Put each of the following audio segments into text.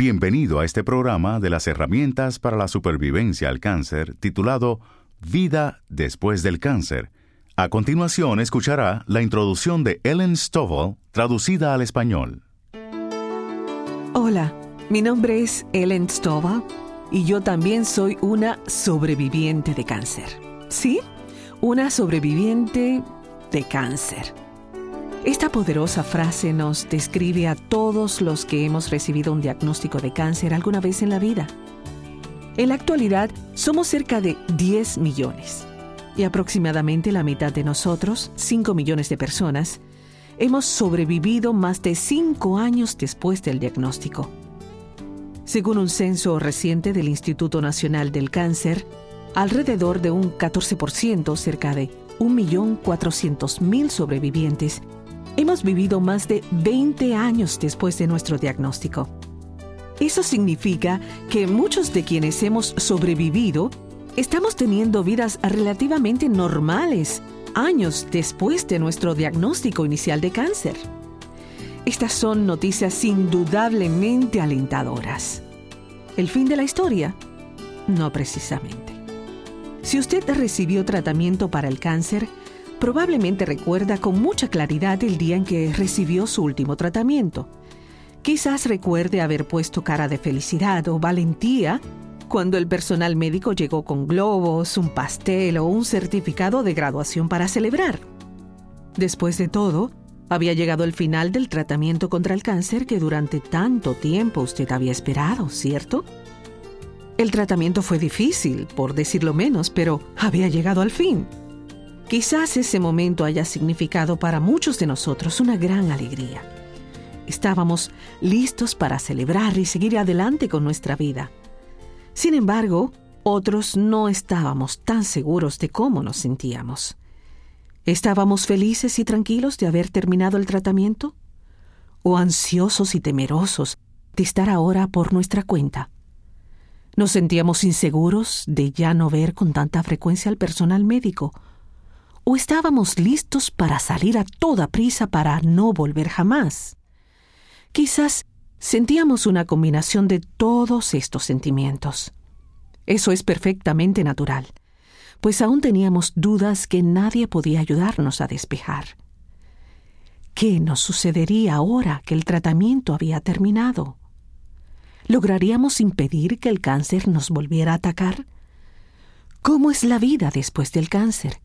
Bienvenido a este programa de las herramientas para la supervivencia al cáncer titulado Vida después del cáncer. A continuación escuchará la introducción de Ellen Stovall traducida al español. Hola, mi nombre es Ellen Stovall y yo también soy una sobreviviente de cáncer. ¿Sí? Una sobreviviente de cáncer. Esta poderosa frase nos describe a todos los que hemos recibido un diagnóstico de cáncer alguna vez en la vida. En la actualidad somos cerca de 10 millones y aproximadamente la mitad de nosotros, 5 millones de personas, hemos sobrevivido más de 5 años después del diagnóstico. Según un censo reciente del Instituto Nacional del Cáncer, alrededor de un 14%, cerca de 1.400.000 sobrevivientes, hemos vivido más de 20 años después de nuestro diagnóstico. Eso significa que muchos de quienes hemos sobrevivido estamos teniendo vidas relativamente normales años después de nuestro diagnóstico inicial de cáncer. Estas son noticias indudablemente alentadoras. ¿El fin de la historia? No precisamente. Si usted recibió tratamiento para el cáncer, probablemente recuerda con mucha claridad el día en que recibió su último tratamiento. Quizás recuerde haber puesto cara de felicidad o valentía cuando el personal médico llegó con globos, un pastel o un certificado de graduación para celebrar. Después de todo, había llegado el final del tratamiento contra el cáncer que durante tanto tiempo usted había esperado, ¿cierto? El tratamiento fue difícil, por decirlo menos, pero había llegado al fin. Quizás ese momento haya significado para muchos de nosotros una gran alegría. Estábamos listos para celebrar y seguir adelante con nuestra vida. Sin embargo, otros no estábamos tan seguros de cómo nos sentíamos. ¿Estábamos felices y tranquilos de haber terminado el tratamiento? ¿O ansiosos y temerosos de estar ahora por nuestra cuenta? ¿Nos sentíamos inseguros de ya no ver con tanta frecuencia al personal médico? O estábamos listos para salir a toda prisa para no volver jamás. Quizás sentíamos una combinación de todos estos sentimientos. Eso es perfectamente natural, pues aún teníamos dudas que nadie podía ayudarnos a despejar. ¿Qué nos sucedería ahora que el tratamiento había terminado? ¿Lograríamos impedir que el cáncer nos volviera a atacar? ¿Cómo es la vida después del cáncer?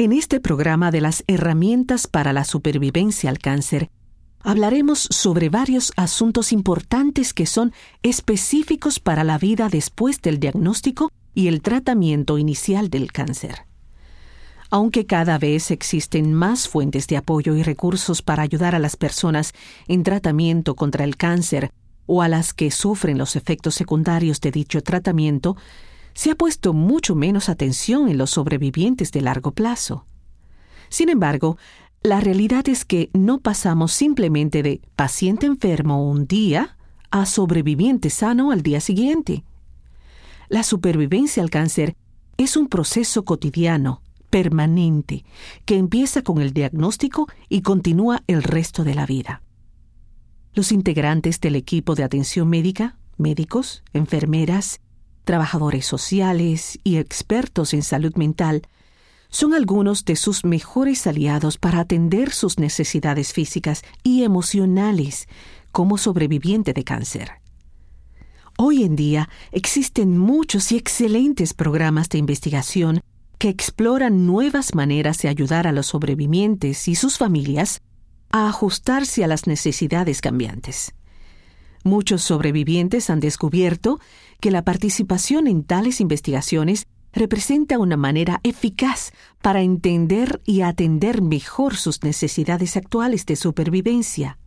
En este programa de las herramientas para la supervivencia al cáncer, hablaremos sobre varios asuntos importantes que son específicos para la vida después del diagnóstico y el tratamiento inicial del cáncer. Aunque cada vez existen más fuentes de apoyo y recursos para ayudar a las personas en tratamiento contra el cáncer o a las que sufren los efectos secundarios de dicho tratamiento, se ha puesto mucho menos atención en los sobrevivientes de largo plazo. Sin embargo, la realidad es que no pasamos simplemente de paciente enfermo un día a sobreviviente sano al día siguiente. La supervivencia al cáncer es un proceso cotidiano, permanente, que empieza con el diagnóstico y continúa el resto de la vida. Los integrantes del equipo de atención médica, médicos, enfermeras, trabajadores sociales y expertos en salud mental son algunos de sus mejores aliados para atender sus necesidades físicas y emocionales como sobreviviente de cáncer. Hoy en día existen muchos y excelentes programas de investigación que exploran nuevas maneras de ayudar a los sobrevivientes y sus familias a ajustarse a las necesidades cambiantes. Muchos sobrevivientes han descubierto que la participación en tales investigaciones representa una manera eficaz para entender y atender mejor sus necesidades actuales de supervivencia.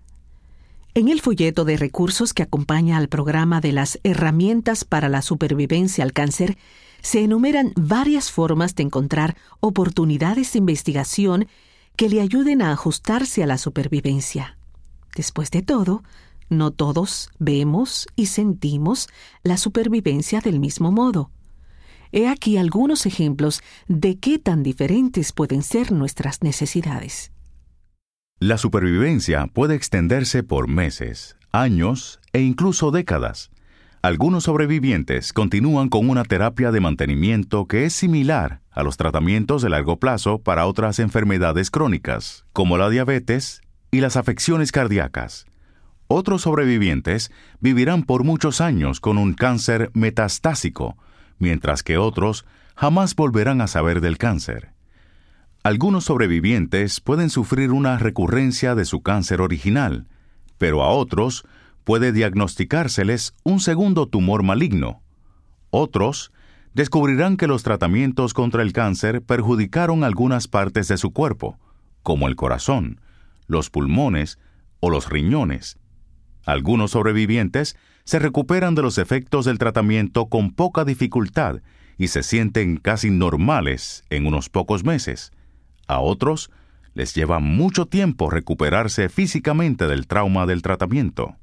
En el folleto de recursos que acompaña al programa de las herramientas para la supervivencia al cáncer, se enumeran varias formas de encontrar oportunidades de investigación que le ayuden a ajustarse a la supervivencia. Después de todo, no todos vemos y sentimos la supervivencia del mismo modo. He aquí algunos ejemplos de qué tan diferentes pueden ser nuestras necesidades. La supervivencia puede extenderse por meses, años e incluso décadas. Algunos sobrevivientes continúan con una terapia de mantenimiento que es similar a los tratamientos de largo plazo para otras enfermedades crónicas, como la diabetes y las afecciones cardíacas. Otros sobrevivientes vivirán por muchos años con un cáncer metastásico, mientras que otros jamás volverán a saber del cáncer. Algunos sobrevivientes pueden sufrir una recurrencia de su cáncer original, pero a otros puede diagnosticárseles un segundo tumor maligno. Otros descubrirán que los tratamientos contra el cáncer perjudicaron algunas partes de su cuerpo, como el corazón, los pulmones o los riñones. Algunos sobrevivientes se recuperan de los efectos del tratamiento con poca dificultad y se sienten casi normales en unos pocos meses. A otros les lleva mucho tiempo recuperarse físicamente del trauma del tratamiento.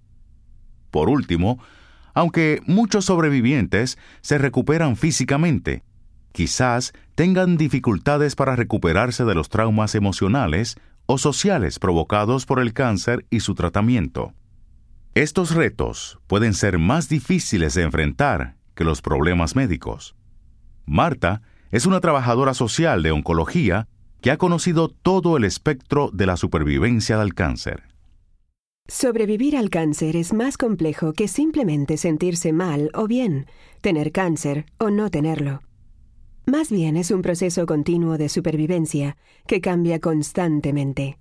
Por último, aunque muchos sobrevivientes se recuperan físicamente, quizás tengan dificultades para recuperarse de los traumas emocionales o sociales provocados por el cáncer y su tratamiento. Estos retos pueden ser más difíciles de enfrentar que los problemas médicos. Marta es una trabajadora social de oncología que ha conocido todo el espectro de la supervivencia del cáncer. Sobrevivir al cáncer es más complejo que simplemente sentirse mal o bien, tener cáncer o no tenerlo. Más bien es un proceso continuo de supervivencia que cambia constantemente.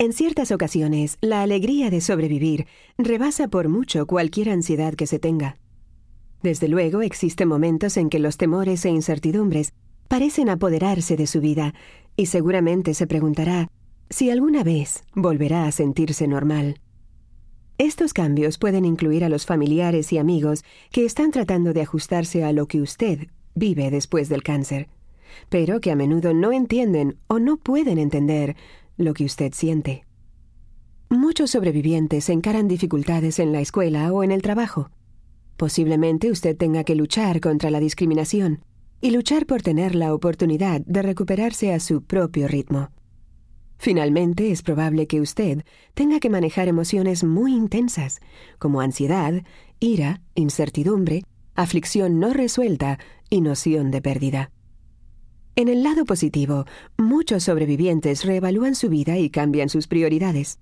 En ciertas ocasiones, la alegría de sobrevivir rebasa por mucho cualquier ansiedad que se tenga. Desde luego existen momentos en que los temores e incertidumbres parecen apoderarse de su vida, y seguramente se preguntará si alguna vez volverá a sentirse normal. Estos cambios pueden incluir a los familiares y amigos que están tratando de ajustarse a lo que usted vive después del cáncer, pero que a menudo no entienden o no pueden entender lo que usted siente. Muchos sobrevivientes encaran dificultades en la escuela o en el trabajo. Posiblemente usted tenga que luchar contra la discriminación y luchar por tener la oportunidad de recuperarse a su propio ritmo. Finalmente, es probable que usted tenga que manejar emociones muy intensas, como ansiedad, ira, incertidumbre, aflicción no resuelta y noción de pérdida. En el lado positivo, muchos sobrevivientes reevalúan su vida y cambian sus prioridades.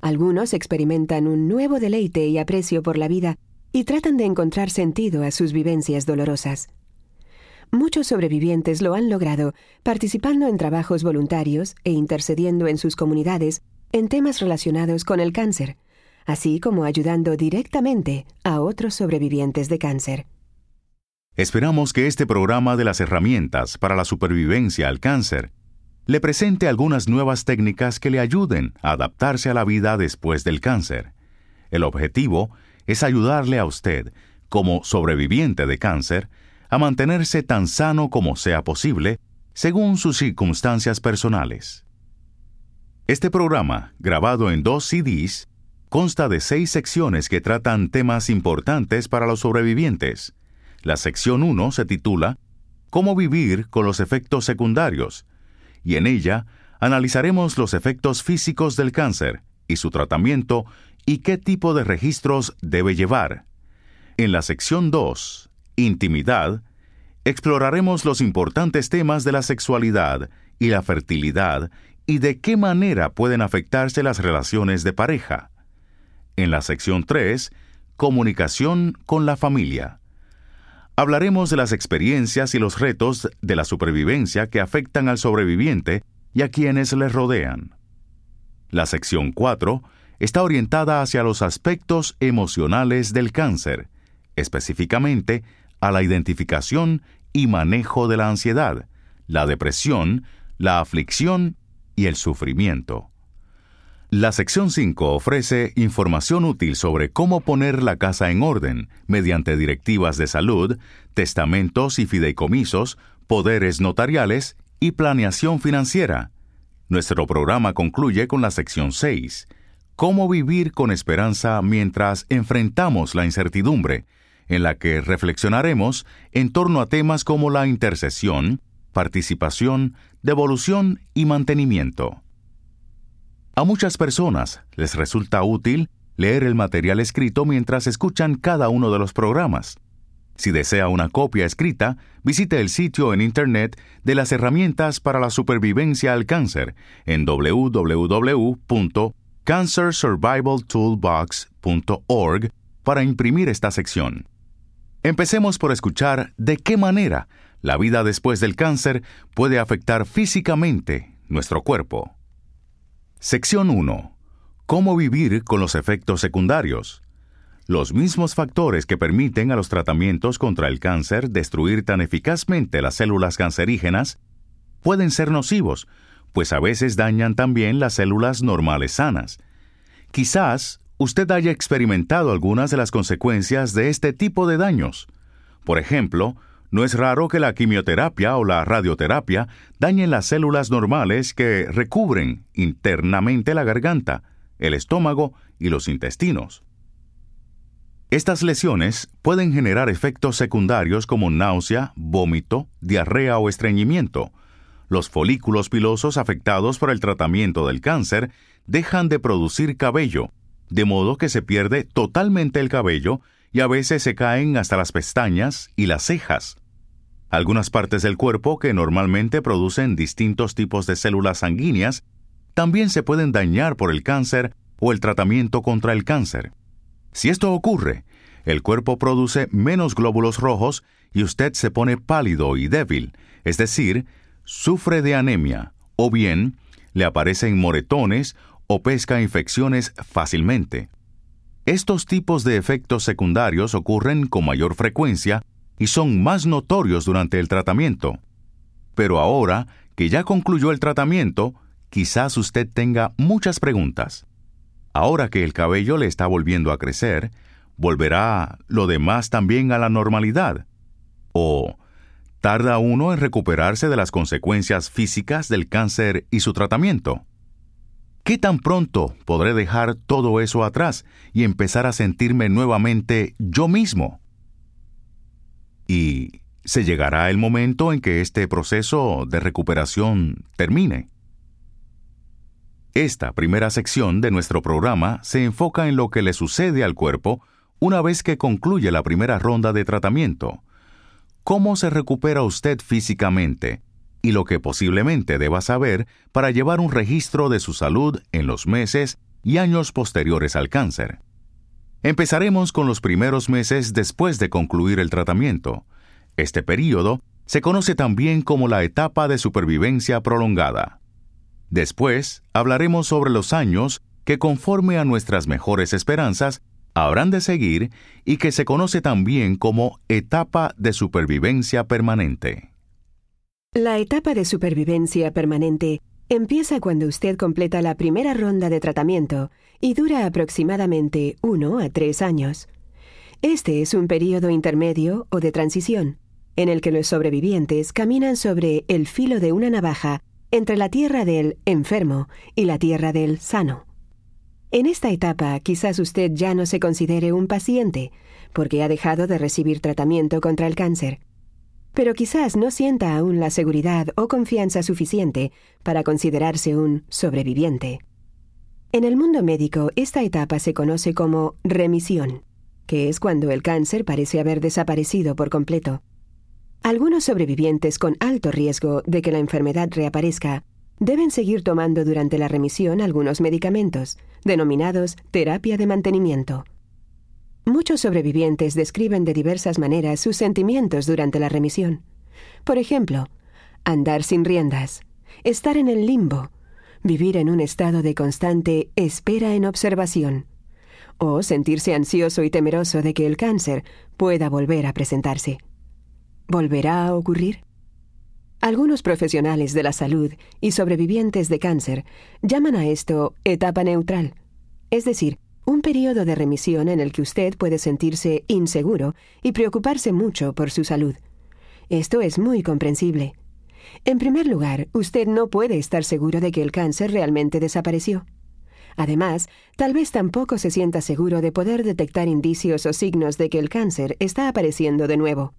Algunos experimentan un nuevo deleite y aprecio por la vida y tratan de encontrar sentido a sus vivencias dolorosas. Muchos sobrevivientes lo han logrado participando en trabajos voluntarios e intercediendo en sus comunidades en temas relacionados con el cáncer, así como ayudando directamente a otros sobrevivientes de cáncer. Esperamos que este programa de las herramientas para la supervivencia al cáncer le presente algunas nuevas técnicas que le ayuden a adaptarse a la vida después del cáncer. El objetivo es ayudarle a usted, como sobreviviente de cáncer, a mantenerse tan sano como sea posible, según sus circunstancias personales. Este programa, grabado en dos CDs, consta de seis secciones que tratan temas importantes para los sobrevivientes. La sección 1 se titula Cómo vivir con los efectos secundarios, y en ella analizaremos los efectos físicos del cáncer y su tratamiento y qué tipo de registros debe llevar. En la sección 2, Intimidad, exploraremos los importantes temas de la sexualidad y la fertilidad y de qué manera pueden afectarse las relaciones de pareja. En la sección 3, Comunicación con la familia. Hablaremos de las experiencias y los retos de la supervivencia que afectan al sobreviviente y a quienes le rodean. La sección 4 está orientada hacia los aspectos emocionales del cáncer, específicamente a la identificación y manejo de la ansiedad, la depresión, la aflicción y el sufrimiento. La sección 5 ofrece información útil sobre cómo poner la casa en orden mediante directivas de salud, testamentos y fideicomisos, poderes notariales y planeación financiera. Nuestro programa concluye con la sección 6, Cómo vivir con esperanza mientras enfrentamos la incertidumbre, en la que reflexionaremos en torno a temas como la intercesión, participación, devolución y mantenimiento. A muchas personas les resulta útil leer el material escrito mientras escuchan cada uno de los programas. Si desea una copia escrita, visite el sitio en Internet de las herramientas para la supervivencia al cáncer en www.cancersurvivaltoolbox.org para imprimir esta sección. Empecemos por escuchar de qué manera la vida después del cáncer puede afectar físicamente nuestro cuerpo. Sección 1. Cómo vivir con los efectos secundarios. Los mismos factores que permiten a los tratamientos contra el cáncer destruir tan eficazmente las células cancerígenas pueden ser nocivos, pues a veces dañan también las células normales sanas. Quizás usted haya experimentado algunas de las consecuencias de este tipo de daños. Por ejemplo, no es raro que la quimioterapia o la radioterapia dañen las células normales que recubren internamente la garganta, el estómago y los intestinos. Estas lesiones pueden generar efectos secundarios como náusea, vómito, diarrea o estreñimiento. Los folículos pilosos afectados por el tratamiento del cáncer dejan de producir cabello, de modo que se pierde totalmente el cabello y a veces se caen hasta las pestañas y las cejas. Algunas partes del cuerpo que normalmente producen distintos tipos de células sanguíneas también se pueden dañar por el cáncer o el tratamiento contra el cáncer. Si esto ocurre, el cuerpo produce menos glóbulos rojos y usted se pone pálido y débil, es decir, sufre de anemia, o bien le aparecen moretones o pesca infecciones fácilmente. Estos tipos de efectos secundarios ocurren con mayor frecuencia y son más notorios durante el tratamiento. Pero ahora que ya concluyó el tratamiento, quizás usted tenga muchas preguntas. Ahora que el cabello le está volviendo a crecer, ¿volverá lo demás también a la normalidad? ¿O tarda uno en recuperarse de las consecuencias físicas del cáncer y su tratamiento? ¿Qué tan pronto podré dejar todo eso atrás y empezar a sentirme nuevamente yo mismo? Y se llegará el momento en que este proceso de recuperación termine. Esta primera sección de nuestro programa se enfoca en lo que le sucede al cuerpo una vez que concluye la primera ronda de tratamiento. ¿Cómo se recupera usted físicamente? Y lo que posiblemente deba saber para llevar un registro de su salud en los meses y años posteriores al cáncer. Empezaremos con los primeros meses después de concluir el tratamiento. Este período se conoce también como la etapa de supervivencia prolongada. Después hablaremos sobre los años que conforme a nuestras mejores esperanzas habrán de seguir y que se conoce también como etapa de supervivencia permanente. La etapa de supervivencia permanente empieza cuando usted completa la primera ronda de tratamiento y dura aproximadamente uno a tres años. Este es un periodo intermedio o de transición, en el que los sobrevivientes caminan sobre el filo de una navaja entre la tierra del enfermo y la tierra del sano. En esta etapa quizás usted ya no se considere un paciente, porque ha dejado de recibir tratamiento contra el cáncer. Pero quizás no sienta aún la seguridad o confianza suficiente para considerarse un sobreviviente. En el mundo médico, esta etapa se conoce como remisión, que es cuando el cáncer parece haber desaparecido por completo. Algunos sobrevivientes con alto riesgo de que la enfermedad reaparezca deben seguir tomando durante la remisión algunos medicamentos, denominados terapia de mantenimiento. Muchos sobrevivientes describen de diversas maneras sus sentimientos durante la remisión. Por ejemplo, andar sin riendas, estar en el limbo, vivir en un estado de constante espera en observación, o sentirse ansioso y temeroso de que el cáncer pueda volver a presentarse. ¿Volverá a ocurrir? Algunos profesionales de la salud y sobrevivientes de cáncer llaman a esto etapa neutral, es decir, un periodo de remisión en el que usted puede sentirse inseguro y preocuparse mucho por su salud. Esto es muy comprensible. En primer lugar, usted no puede estar seguro de que el cáncer realmente desapareció. Además, tal vez tampoco se sienta seguro de poder detectar indicios o signos de que el cáncer está apareciendo de nuevo.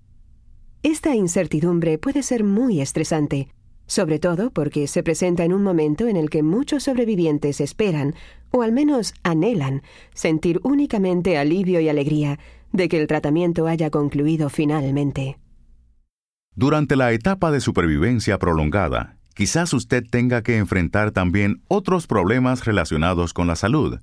Esta incertidumbre puede ser muy estresante, sobre todo porque se presenta en un momento en el que muchos sobrevivientes esperan, o al menos anhelan, sentir únicamente alivio y alegría de que el tratamiento haya concluido finalmente. Durante la etapa de supervivencia prolongada, quizás usted tenga que enfrentar también otros problemas relacionados con la salud.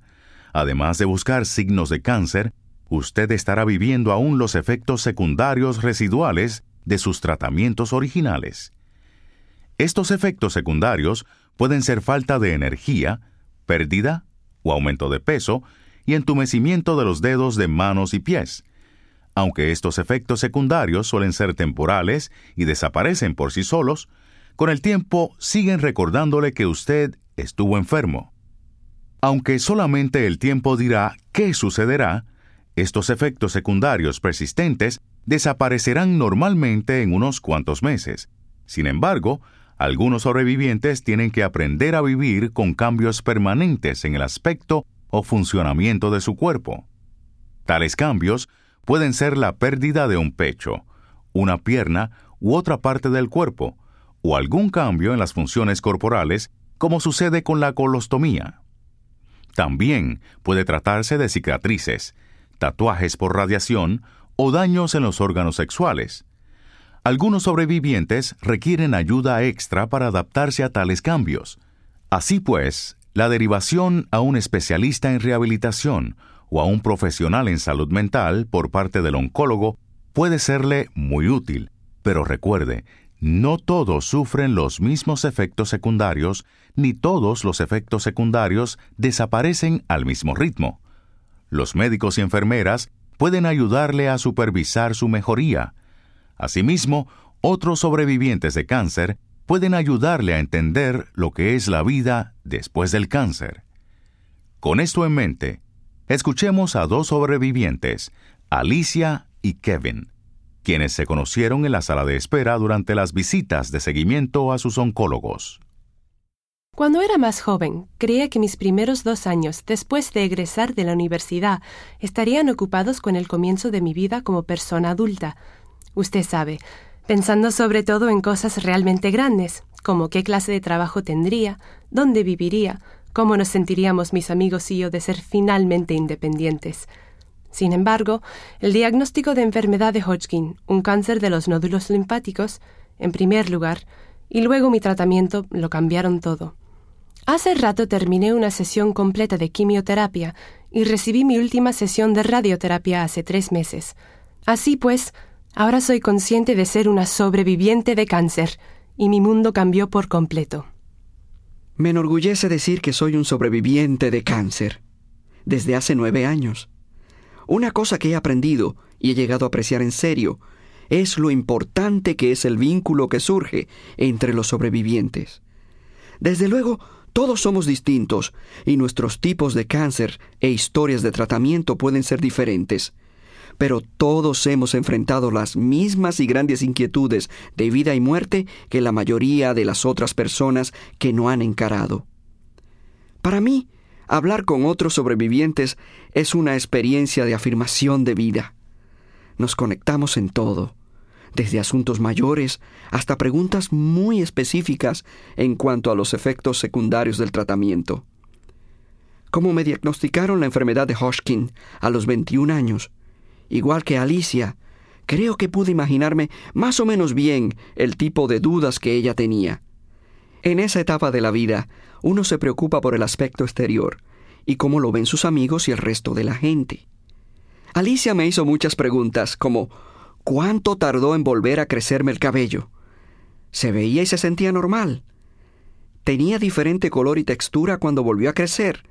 Además de buscar signos de cáncer, usted estará viviendo aún los efectos secundarios residuales de sus tratamientos originales. Estos efectos secundarios pueden ser falta de energía, pérdida o aumento de peso y entumecimiento de los dedos de manos y pies. Aunque estos efectos secundarios suelen ser temporales y desaparecen por sí solos, con el tiempo siguen recordándole que usted estuvo enfermo. Aunque solamente el tiempo dirá qué sucederá, estos efectos secundarios persistentes desaparecerán normalmente en unos cuantos meses. Sin embargo, algunos sobrevivientes tienen que aprender a vivir con cambios permanentes en el aspecto o funcionamiento de su cuerpo. Tales cambios pueden ser la pérdida de un pecho, una pierna u otra parte del cuerpo, o algún cambio en las funciones corporales, como sucede con la colostomía. También puede tratarse de cicatrices, tatuajes por radiación o daños en los órganos sexuales. Algunos sobrevivientes requieren ayuda extra para adaptarse a tales cambios. Así pues, la derivación a un especialista en rehabilitación o a un profesional en salud mental por parte del oncólogo puede serle muy útil, pero recuerde, no todos sufren los mismos efectos secundarios, ni todos los efectos secundarios desaparecen al mismo ritmo. Los médicos y enfermeras pueden ayudarle a supervisar su mejoría, Asimismo, otros sobrevivientes de cáncer pueden ayudarle a entender lo que es la vida después del cáncer. Con esto en mente, escuchemos a dos sobrevivientes, Alicia y Kevin, quienes se conocieron en la sala de espera durante las visitas de seguimiento a sus oncólogos. Cuando era más joven, creía que mis primeros dos años después de egresar de la universidad estarían ocupados con el comienzo de mi vida como persona adulta, usted sabe, pensando sobre todo en cosas realmente grandes, como qué clase de trabajo tendría, dónde viviría, cómo nos sentiríamos mis amigos y yo de ser finalmente independientes. Sin embargo, el diagnóstico de enfermedad de Hodgkin, un cáncer de los nódulos linfáticos, en primer lugar, y luego mi tratamiento lo cambiaron todo. Hace rato terminé una sesión completa de quimioterapia y recibí mi última sesión de radioterapia hace tres meses. Así pues, Ahora soy consciente de ser una sobreviviente de cáncer y mi mundo cambió por completo. Me enorgullece decir que soy un sobreviviente de cáncer desde hace nueve años. Una cosa que he aprendido y he llegado a apreciar en serio es lo importante que es el vínculo que surge entre los sobrevivientes. Desde luego, todos somos distintos y nuestros tipos de cáncer e historias de tratamiento pueden ser diferentes pero todos hemos enfrentado las mismas y grandes inquietudes de vida y muerte que la mayoría de las otras personas que no han encarado. Para mí, hablar con otros sobrevivientes es una experiencia de afirmación de vida. Nos conectamos en todo, desde asuntos mayores hasta preguntas muy específicas en cuanto a los efectos secundarios del tratamiento. Como me diagnosticaron la enfermedad de Hodgkin a los 21 años, igual que Alicia, creo que pude imaginarme más o menos bien el tipo de dudas que ella tenía. En esa etapa de la vida, uno se preocupa por el aspecto exterior y cómo lo ven sus amigos y el resto de la gente. Alicia me hizo muchas preguntas como ¿cuánto tardó en volver a crecerme el cabello? ¿Se veía y se sentía normal? ¿Tenía diferente color y textura cuando volvió a crecer?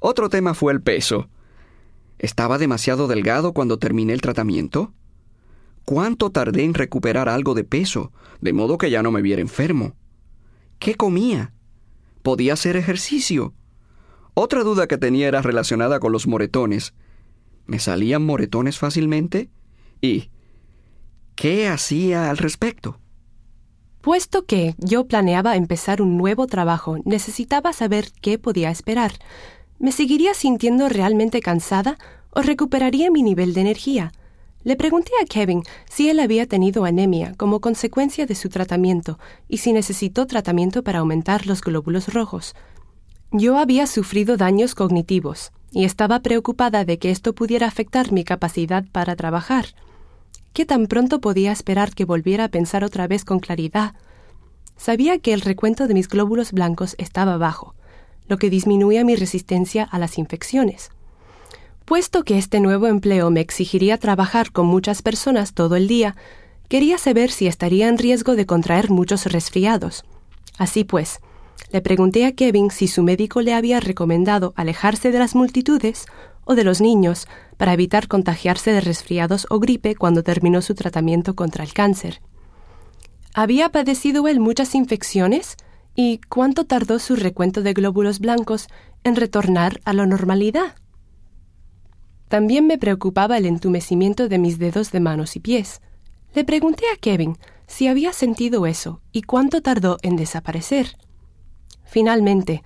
Otro tema fue el peso. ¿Estaba demasiado delgado cuando terminé el tratamiento? ¿Cuánto tardé en recuperar algo de peso, de modo que ya no me viera enfermo? ¿Qué comía? ¿Podía hacer ejercicio? Otra duda que tenía era relacionada con los moretones. ¿Me salían moretones fácilmente? ¿Y qué hacía al respecto? Puesto que yo planeaba empezar un nuevo trabajo, necesitaba saber qué podía esperar. ¿Me seguiría sintiendo realmente cansada o recuperaría mi nivel de energía? Le pregunté a Kevin si él había tenido anemia como consecuencia de su tratamiento y si necesitó tratamiento para aumentar los glóbulos rojos. Yo había sufrido daños cognitivos y estaba preocupada de que esto pudiera afectar mi capacidad para trabajar. ¿Qué tan pronto podía esperar que volviera a pensar otra vez con claridad? Sabía que el recuento de mis glóbulos blancos estaba bajo, lo que disminuía mi resistencia a las infecciones. Puesto que este nuevo empleo me exigiría trabajar con muchas personas todo el día, quería saber si estaría en riesgo de contraer muchos resfriados. Así pues, le pregunté a Kevin si su médico le había recomendado alejarse de las multitudes o de los niños para evitar contagiarse de resfriados o gripe cuando terminó su tratamiento contra el cáncer. ¿Había padecido él muchas infecciones? ¿Y cuánto tardó su recuento de glóbulos blancos en retornar a la normalidad? También me preocupaba el entumecimiento de mis dedos de manos y pies. Le pregunté a Kevin si había sentido eso y cuánto tardó en desaparecer. Finalmente,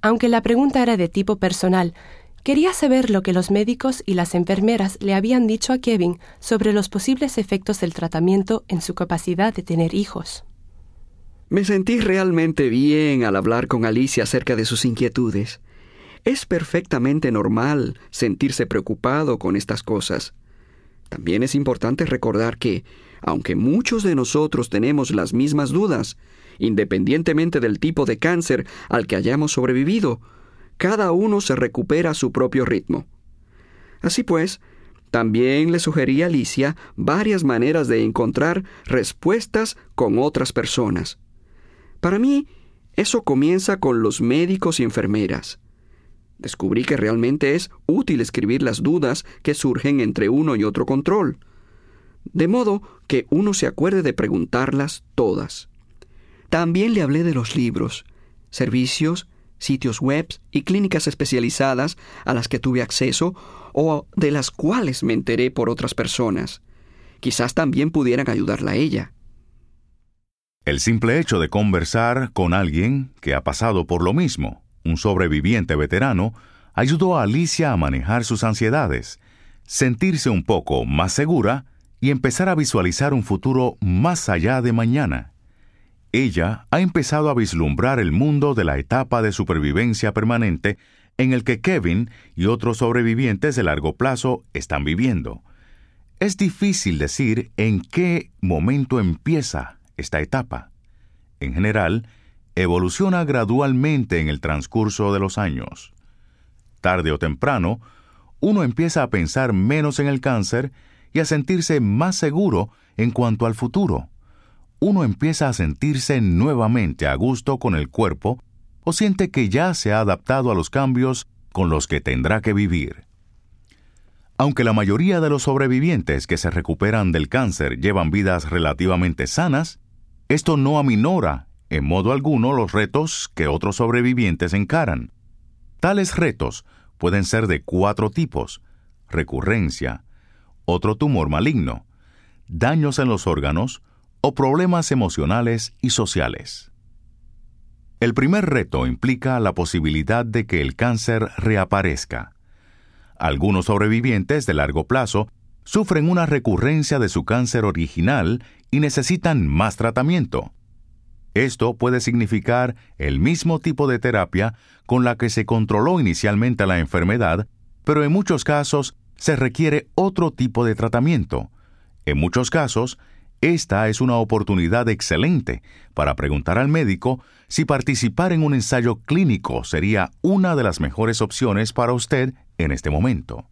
aunque la pregunta era de tipo personal, quería saber lo que los médicos y las enfermeras le habían dicho a Kevin sobre los posibles efectos del tratamiento en su capacidad de tener hijos. Me sentí realmente bien al hablar con Alicia acerca de sus inquietudes. Es perfectamente normal sentirse preocupado con estas cosas. También es importante recordar que, aunque muchos de nosotros tenemos las mismas dudas, independientemente del tipo de cáncer al que hayamos sobrevivido, cada uno se recupera a su propio ritmo. Así pues, también le sugerí a Alicia varias maneras de encontrar respuestas con otras personas. Para mí, eso comienza con los médicos y enfermeras. Descubrí que realmente es útil escribir las dudas que surgen entre uno y otro control, de modo que uno se acuerde de preguntarlas todas. También le hablé de los libros, servicios, sitios web y clínicas especializadas a las que tuve acceso o de las cuales me enteré por otras personas. Quizás también pudieran ayudarla a ella. El simple hecho de conversar con alguien que ha pasado por lo mismo, un sobreviviente veterano, ayudó a Alicia a manejar sus ansiedades, sentirse un poco más segura y empezar a visualizar un futuro más allá de mañana ella ha empezado a vislumbrar el mundo de la etapa de supervivencia permanente en el que Kevin y otros sobrevivientes de largo plazo están viviendo. Es difícil decir en qué momento empieza esta etapa. En general, evoluciona gradualmente en el transcurso de los años. Tarde o temprano, uno empieza a pensar menos en el cáncer y a sentirse más seguro en cuanto al futuro uno empieza a sentirse nuevamente a gusto con el cuerpo o siente que ya se ha adaptado a los cambios con los que tendrá que vivir. Aunque la mayoría de los sobrevivientes que se recuperan del cáncer llevan vidas relativamente sanas, esto no aminora en modo alguno los retos que otros sobrevivientes encaran. Tales retos pueden ser de cuatro tipos, recurrencia, otro tumor maligno, daños en los órganos, o problemas emocionales y sociales. El primer reto implica la posibilidad de que el cáncer reaparezca. Algunos sobrevivientes de largo plazo sufren una recurrencia de su cáncer original y necesitan más tratamiento. Esto puede significar el mismo tipo de terapia con la que se controló inicialmente la enfermedad, pero en muchos casos se requiere otro tipo de tratamiento. En muchos casos, esta es una oportunidad excelente para preguntar al médico si participar en un ensayo clínico sería una de las mejores opciones para usted en este momento.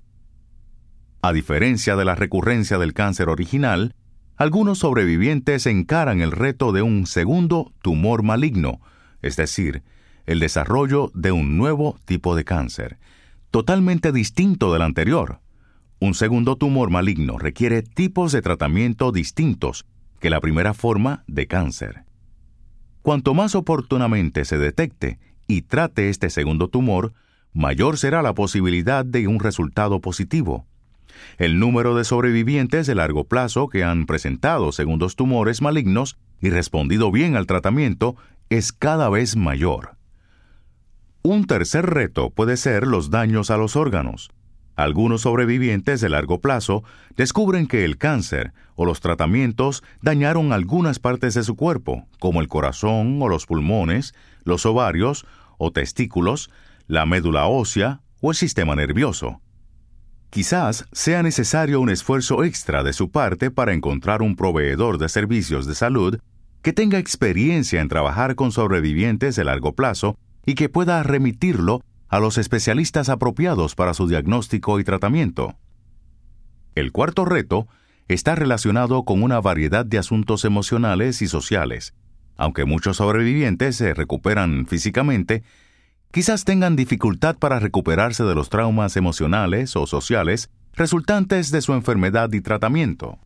A diferencia de la recurrencia del cáncer original, algunos sobrevivientes encaran el reto de un segundo tumor maligno, es decir, el desarrollo de un nuevo tipo de cáncer, totalmente distinto del anterior. Un segundo tumor maligno requiere tipos de tratamiento distintos que la primera forma de cáncer. Cuanto más oportunamente se detecte y trate este segundo tumor, mayor será la posibilidad de un resultado positivo. El número de sobrevivientes de largo plazo que han presentado segundos tumores malignos y respondido bien al tratamiento es cada vez mayor. Un tercer reto puede ser los daños a los órganos. Algunos sobrevivientes de largo plazo descubren que el cáncer o los tratamientos dañaron algunas partes de su cuerpo, como el corazón o los pulmones, los ovarios o testículos, la médula ósea o el sistema nervioso. Quizás sea necesario un esfuerzo extra de su parte para encontrar un proveedor de servicios de salud que tenga experiencia en trabajar con sobrevivientes de largo plazo y que pueda remitirlo a los especialistas apropiados para su diagnóstico y tratamiento. El cuarto reto está relacionado con una variedad de asuntos emocionales y sociales. Aunque muchos sobrevivientes se recuperan físicamente, quizás tengan dificultad para recuperarse de los traumas emocionales o sociales resultantes de su enfermedad y tratamiento.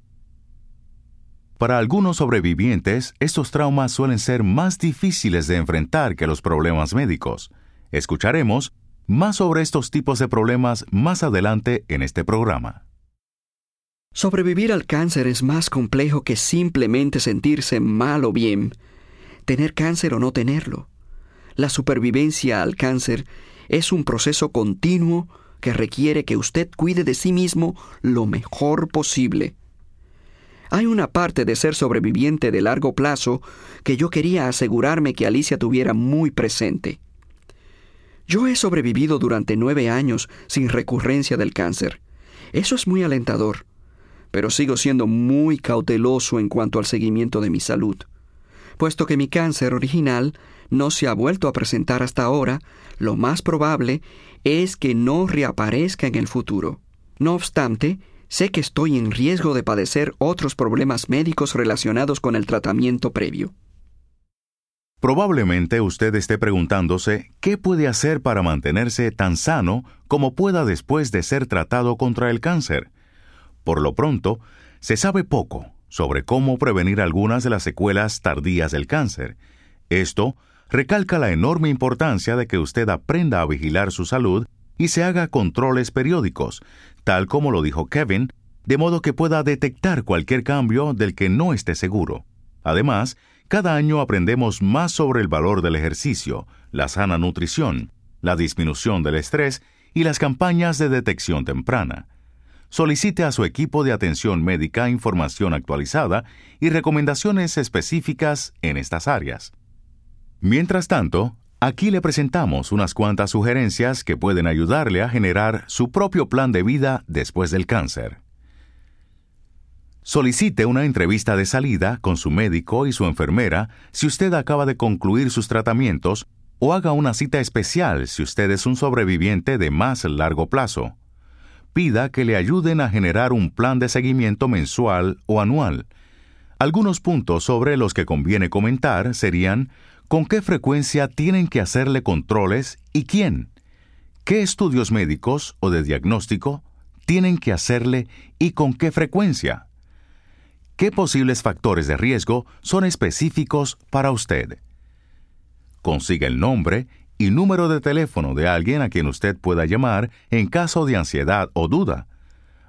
Para algunos sobrevivientes, estos traumas suelen ser más difíciles de enfrentar que los problemas médicos. Escucharemos más sobre estos tipos de problemas más adelante en este programa. Sobrevivir al cáncer es más complejo que simplemente sentirse mal o bien, tener cáncer o no tenerlo. La supervivencia al cáncer es un proceso continuo que requiere que usted cuide de sí mismo lo mejor posible. Hay una parte de ser sobreviviente de largo plazo que yo quería asegurarme que Alicia tuviera muy presente. Yo he sobrevivido durante nueve años sin recurrencia del cáncer. Eso es muy alentador, pero sigo siendo muy cauteloso en cuanto al seguimiento de mi salud. Puesto que mi cáncer original no se ha vuelto a presentar hasta ahora, lo más probable es que no reaparezca en el futuro. No obstante, sé que estoy en riesgo de padecer otros problemas médicos relacionados con el tratamiento previo. Probablemente usted esté preguntándose qué puede hacer para mantenerse tan sano como pueda después de ser tratado contra el cáncer. Por lo pronto, se sabe poco sobre cómo prevenir algunas de las secuelas tardías del cáncer. Esto recalca la enorme importancia de que usted aprenda a vigilar su salud y se haga controles periódicos, tal como lo dijo Kevin, de modo que pueda detectar cualquier cambio del que no esté seguro. Además, cada año aprendemos más sobre el valor del ejercicio, la sana nutrición, la disminución del estrés y las campañas de detección temprana. Solicite a su equipo de atención médica información actualizada y recomendaciones específicas en estas áreas. Mientras tanto, aquí le presentamos unas cuantas sugerencias que pueden ayudarle a generar su propio plan de vida después del cáncer. Solicite una entrevista de salida con su médico y su enfermera si usted acaba de concluir sus tratamientos o haga una cita especial si usted es un sobreviviente de más largo plazo. Pida que le ayuden a generar un plan de seguimiento mensual o anual. Algunos puntos sobre los que conviene comentar serían con qué frecuencia tienen que hacerle controles y quién, qué estudios médicos o de diagnóstico tienen que hacerle y con qué frecuencia qué posibles factores de riesgo son específicos para usted. Consiga el nombre y número de teléfono de alguien a quien usted pueda llamar en caso de ansiedad o duda.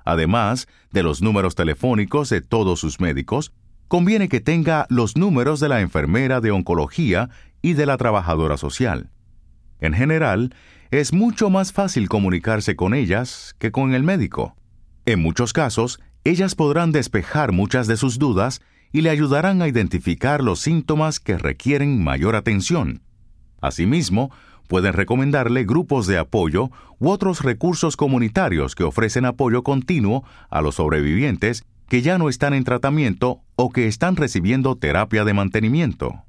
Además de los números telefónicos de todos sus médicos, conviene que tenga los números de la enfermera de oncología y de la trabajadora social. En general, es mucho más fácil comunicarse con ellas que con el médico. En muchos casos, ellas podrán despejar muchas de sus dudas y le ayudarán a identificar los síntomas que requieren mayor atención. Asimismo, pueden recomendarle grupos de apoyo u otros recursos comunitarios que ofrecen apoyo continuo a los sobrevivientes que ya no están en tratamiento o que están recibiendo terapia de mantenimiento.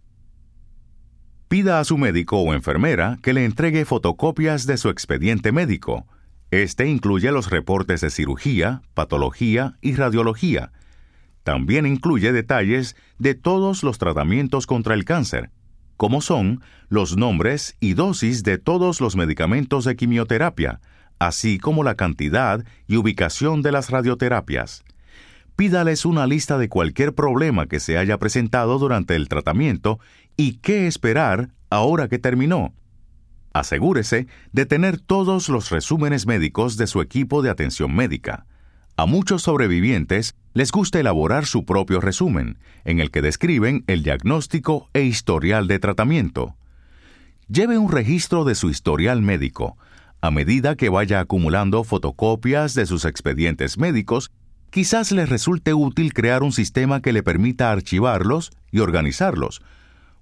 Pida a su médico o enfermera que le entregue fotocopias de su expediente médico, este incluye los reportes de cirugía, patología y radiología. También incluye detalles de todos los tratamientos contra el cáncer, como son los nombres y dosis de todos los medicamentos de quimioterapia, así como la cantidad y ubicación de las radioterapias. Pídales una lista de cualquier problema que se haya presentado durante el tratamiento y qué esperar ahora que terminó Asegúrese de tener todos los resúmenes médicos de su equipo de atención médica. A muchos sobrevivientes les gusta elaborar su propio resumen, en el que describen el diagnóstico e historial de tratamiento. Lleve un registro de su historial médico, A medida que vaya acumulando fotocopias de sus expedientes médicos, quizás les resulte útil crear un sistema que le permita archivarlos y organizarlos.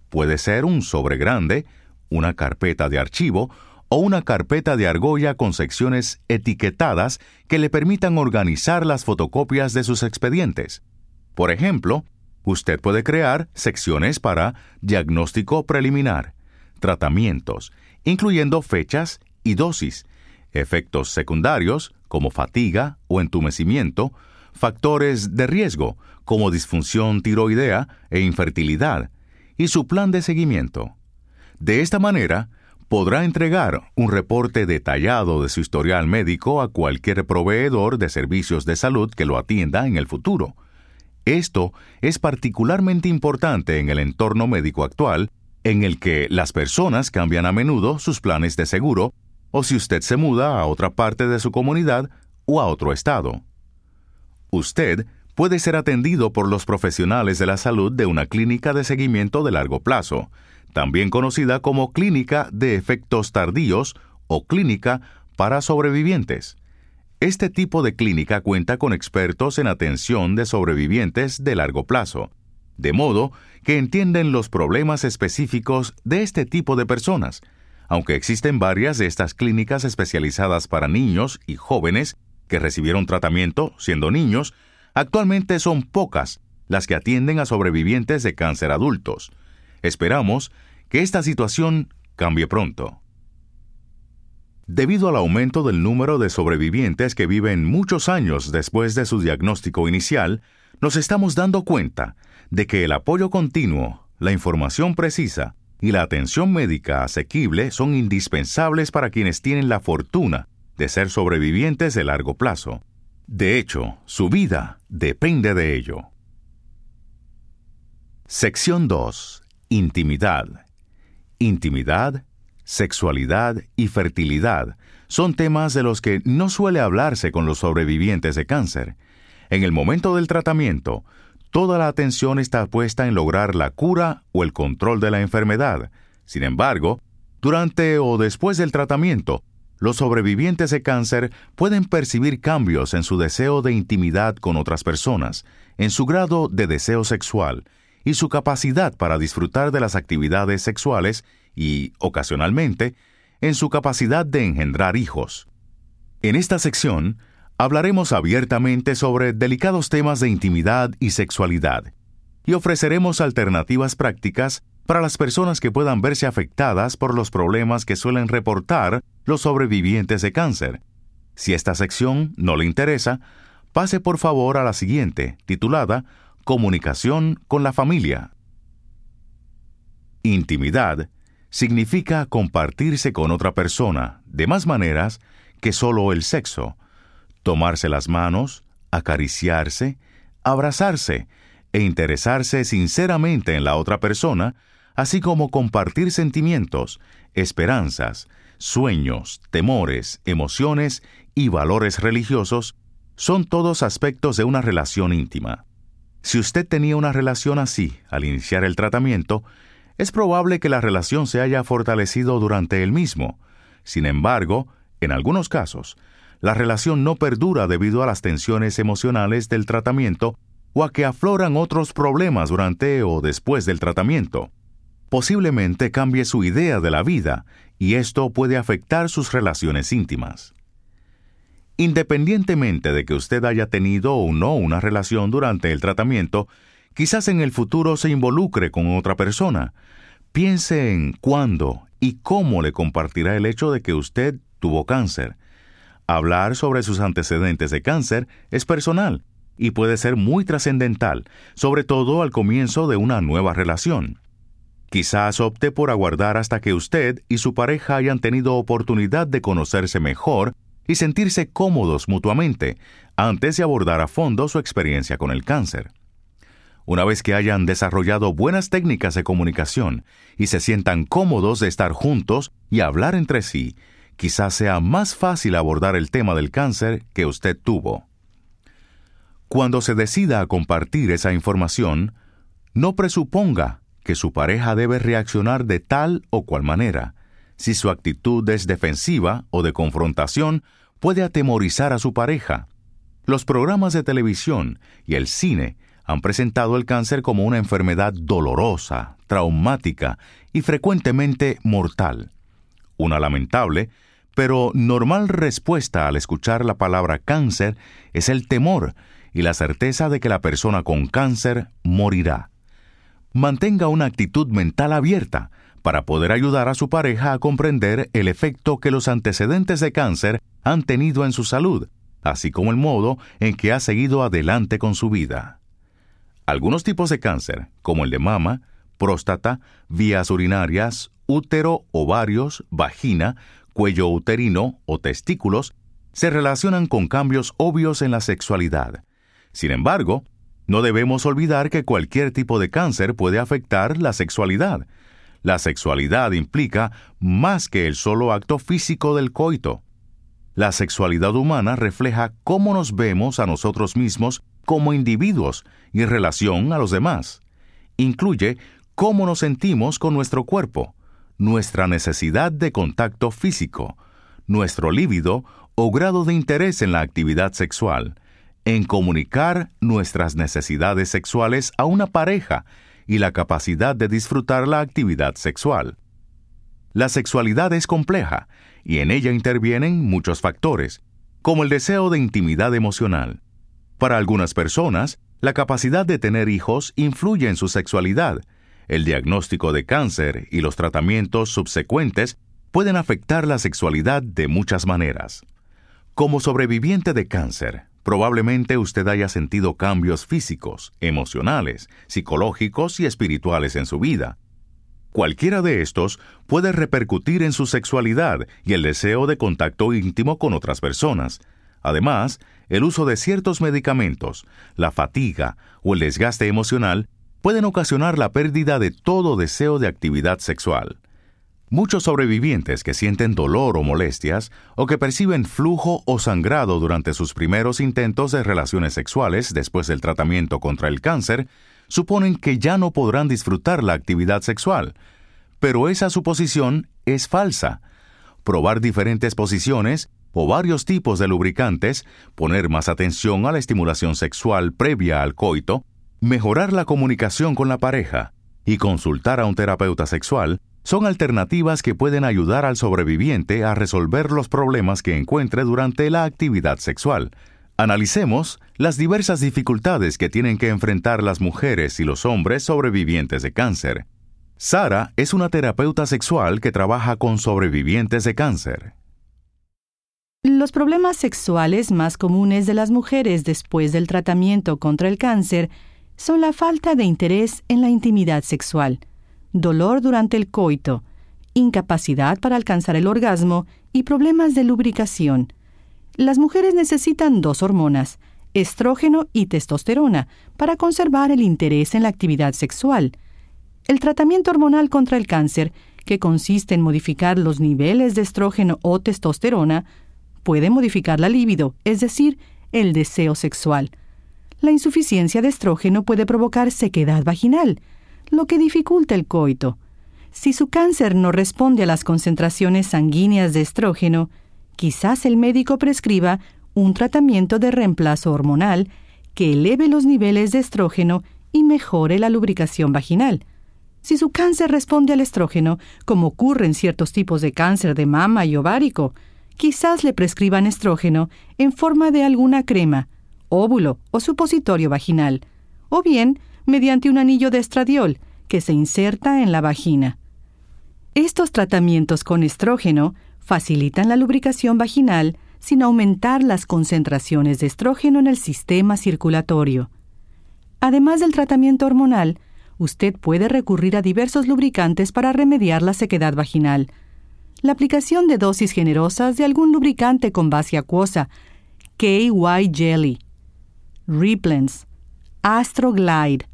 Puede ser un sobre grande, una carpeta de archivo o una carpeta de argolla con secciones etiquetadas que le permitan organizar las fotocopias de sus expedientes. Por ejemplo, usted puede crear secciones para diagnóstico preliminar, tratamientos, incluyendo fechas y dosis, efectos secundarios como fatiga o entumecimiento, factores de riesgo como disfunción tiroidea e infertilidad, y su plan de seguimiento. De esta manera, podrá entregar un reporte detallado de su historial médico a cualquier proveedor de servicios de salud que lo atienda en el futuro. Esto es particularmente importante en el entorno médico actual, en el que las personas cambian a menudo sus planes de seguro, o si usted se muda a otra parte de su comunidad o a otro estado. Usted puede ser atendido por los profesionales de la salud de una clínica de seguimiento de largo plazo, también conocida como clínica de efectos tardíos o clínica para sobrevivientes. Este tipo de clínica cuenta con expertos en atención de sobrevivientes de largo plazo, de modo que entienden los problemas específicos de este tipo de personas, aunque existen varias de estas clínicas especializadas para niños y jóvenes que recibieron tratamiento siendo niños, actualmente son pocas las que atienden a sobrevivientes de cáncer adultos. Esperamos que esta situación cambie pronto. Debido al aumento del número de sobrevivientes que viven muchos años después de su diagnóstico inicial, nos estamos dando cuenta de que el apoyo continuo, la información precisa y la atención médica asequible son indispensables para quienes tienen la fortuna de ser sobrevivientes de largo plazo. De hecho, su vida depende de ello. Sección 2. Intimidad. Intimidad, sexualidad y fertilidad son temas de los que no suele hablarse con los sobrevivientes de cáncer. En el momento del tratamiento, toda la atención está puesta en lograr la cura o el control de la enfermedad. Sin embargo, durante o después del tratamiento, los sobrevivientes de cáncer pueden percibir cambios en su deseo de intimidad con otras personas, en su grado de deseo sexual y su capacidad para disfrutar de las actividades sexuales y, ocasionalmente, en su capacidad de engendrar hijos. En esta sección, hablaremos abiertamente sobre delicados temas de intimidad y sexualidad, y ofreceremos alternativas prácticas para las personas que puedan verse afectadas por los problemas que suelen reportar los sobrevivientes de cáncer. Si esta sección no le interesa, pase por favor a la siguiente, titulada Comunicación con la familia. Intimidad significa compartirse con otra persona de más maneras que solo el sexo, tomarse las manos, acariciarse, abrazarse e interesarse sinceramente en la otra persona, así como compartir sentimientos, esperanzas, sueños, temores, emociones y valores religiosos, son todos aspectos de una relación íntima. Si usted tenía una relación así al iniciar el tratamiento, es probable que la relación se haya fortalecido durante el mismo. Sin embargo, en algunos casos, la relación no perdura debido a las tensiones emocionales del tratamiento o a que afloran otros problemas durante o después del tratamiento. Posiblemente cambie su idea de la vida y esto puede afectar sus relaciones íntimas. Independientemente de que usted haya tenido o no una relación durante el tratamiento, quizás en el futuro se involucre con otra persona. Piense en cuándo y cómo le compartirá el hecho de que usted tuvo cáncer. Hablar sobre sus antecedentes de cáncer es personal y puede ser muy trascendental, sobre todo al comienzo de una nueva relación. Quizás opte por aguardar hasta que usted y su pareja hayan tenido oportunidad de conocerse mejor y sentirse cómodos mutuamente antes de abordar a fondo su experiencia con el cáncer. Una vez que hayan desarrollado buenas técnicas de comunicación y se sientan cómodos de estar juntos y hablar entre sí, quizás sea más fácil abordar el tema del cáncer que usted tuvo. Cuando se decida a compartir esa información, no presuponga que su pareja debe reaccionar de tal o cual manera. si su actitud es defensiva o de confrontación, puede atemorizar a su pareja. Los programas de televisión y el cine han presentado el cáncer como una enfermedad dolorosa, traumática y frecuentemente mortal. Una lamentable, pero normal respuesta al escuchar la palabra cáncer es el temor y la certeza de que la persona con cáncer morirá. Mantenga una actitud mental abierta para poder ayudar a su pareja a comprender el efecto que los antecedentes de cáncer han tenido en su salud, así como el modo en que ha seguido adelante con su vida. Algunos tipos de cáncer, como el de mama, próstata, vías urinarias, útero, ovarios, vagina, cuello uterino o testículos, se relacionan con cambios obvios en la sexualidad. Sin embargo, no debemos olvidar que cualquier tipo de cáncer puede afectar la sexualidad. La sexualidad implica más que el solo acto físico del coito. La sexualidad humana refleja cómo nos vemos a nosotros mismos como individuos y en relación a los demás. Incluye cómo nos sentimos con nuestro cuerpo, nuestra necesidad de contacto físico, nuestro líbido o grado de interés en la actividad sexual, en comunicar nuestras necesidades sexuales a una pareja y la capacidad de disfrutar la actividad sexual. La sexualidad es compleja y en ella intervienen muchos factores, como el deseo de intimidad emocional. Para algunas personas, la capacidad de tener hijos influye en su sexualidad, el diagnóstico de cáncer y los tratamientos subsecuentes pueden afectar la sexualidad de muchas maneras. Como sobreviviente de cáncer, probablemente usted haya sentido cambios físicos, emocionales, psicológicos y espirituales en su vida. Cualquiera de estos puede repercutir en su sexualidad y el deseo de contacto íntimo con otras personas. Además, el uso de ciertos medicamentos, la fatiga o el desgaste emocional pueden ocasionar la pérdida de todo deseo de actividad sexual. Muchos sobrevivientes que sienten dolor o molestias o que perciben flujo o sangrado durante sus primeros intentos de relaciones sexuales después del tratamiento contra el cáncer suponen que ya no podrán disfrutar la actividad sexual. Pero esa suposición es falsa. Probar diferentes posiciones o varios tipos de lubricantes, poner más atención a la estimulación sexual previa al coito, mejorar la comunicación con la pareja y consultar a un terapeuta sexual son alternativas que pueden ayudar al sobreviviente a resolver los problemas que encuentre durante la actividad sexual. Analicemos las diversas dificultades que tienen que enfrentar las mujeres y los hombres sobrevivientes de cáncer. Sara es una terapeuta sexual que trabaja con sobrevivientes de cáncer. Los problemas sexuales más comunes de las mujeres después del tratamiento contra el cáncer son la falta de interés en la intimidad sexual, dolor durante el coito, incapacidad para alcanzar el orgasmo y problemas de lubricación. Las mujeres necesitan dos hormonas, estrógeno y testosterona, para conservar el interés en la actividad sexual. El tratamiento hormonal contra el cáncer, que consiste en modificar los niveles de estrógeno o testosterona, puede modificar la libido, es decir, el deseo sexual. La insuficiencia de estrógeno puede provocar sequedad vaginal, lo que dificulta el coito. Si su cáncer no responde a las concentraciones sanguíneas de estrógeno, quizás el médico prescriba un tratamiento de reemplazo hormonal que eleve los niveles de estrógeno y mejore la lubricación vaginal. Si su cáncer responde al estrógeno, como ocurre en ciertos tipos de cáncer de mama y ovárico, quizás le prescriban estrógeno en forma de alguna crema, óvulo o supositorio vaginal, o bien mediante un anillo de estradiol que se inserta en la vagina. Estos tratamientos con estrógeno facilitan la lubricación vaginal sin aumentar las concentraciones de estrógeno en el sistema circulatorio. Además del tratamiento hormonal, usted puede recurrir a diversos lubricantes para remediar la sequedad vaginal. La aplicación de dosis generosas de algún lubricante con base acuosa, KY Jelly, Replens, Astroglide,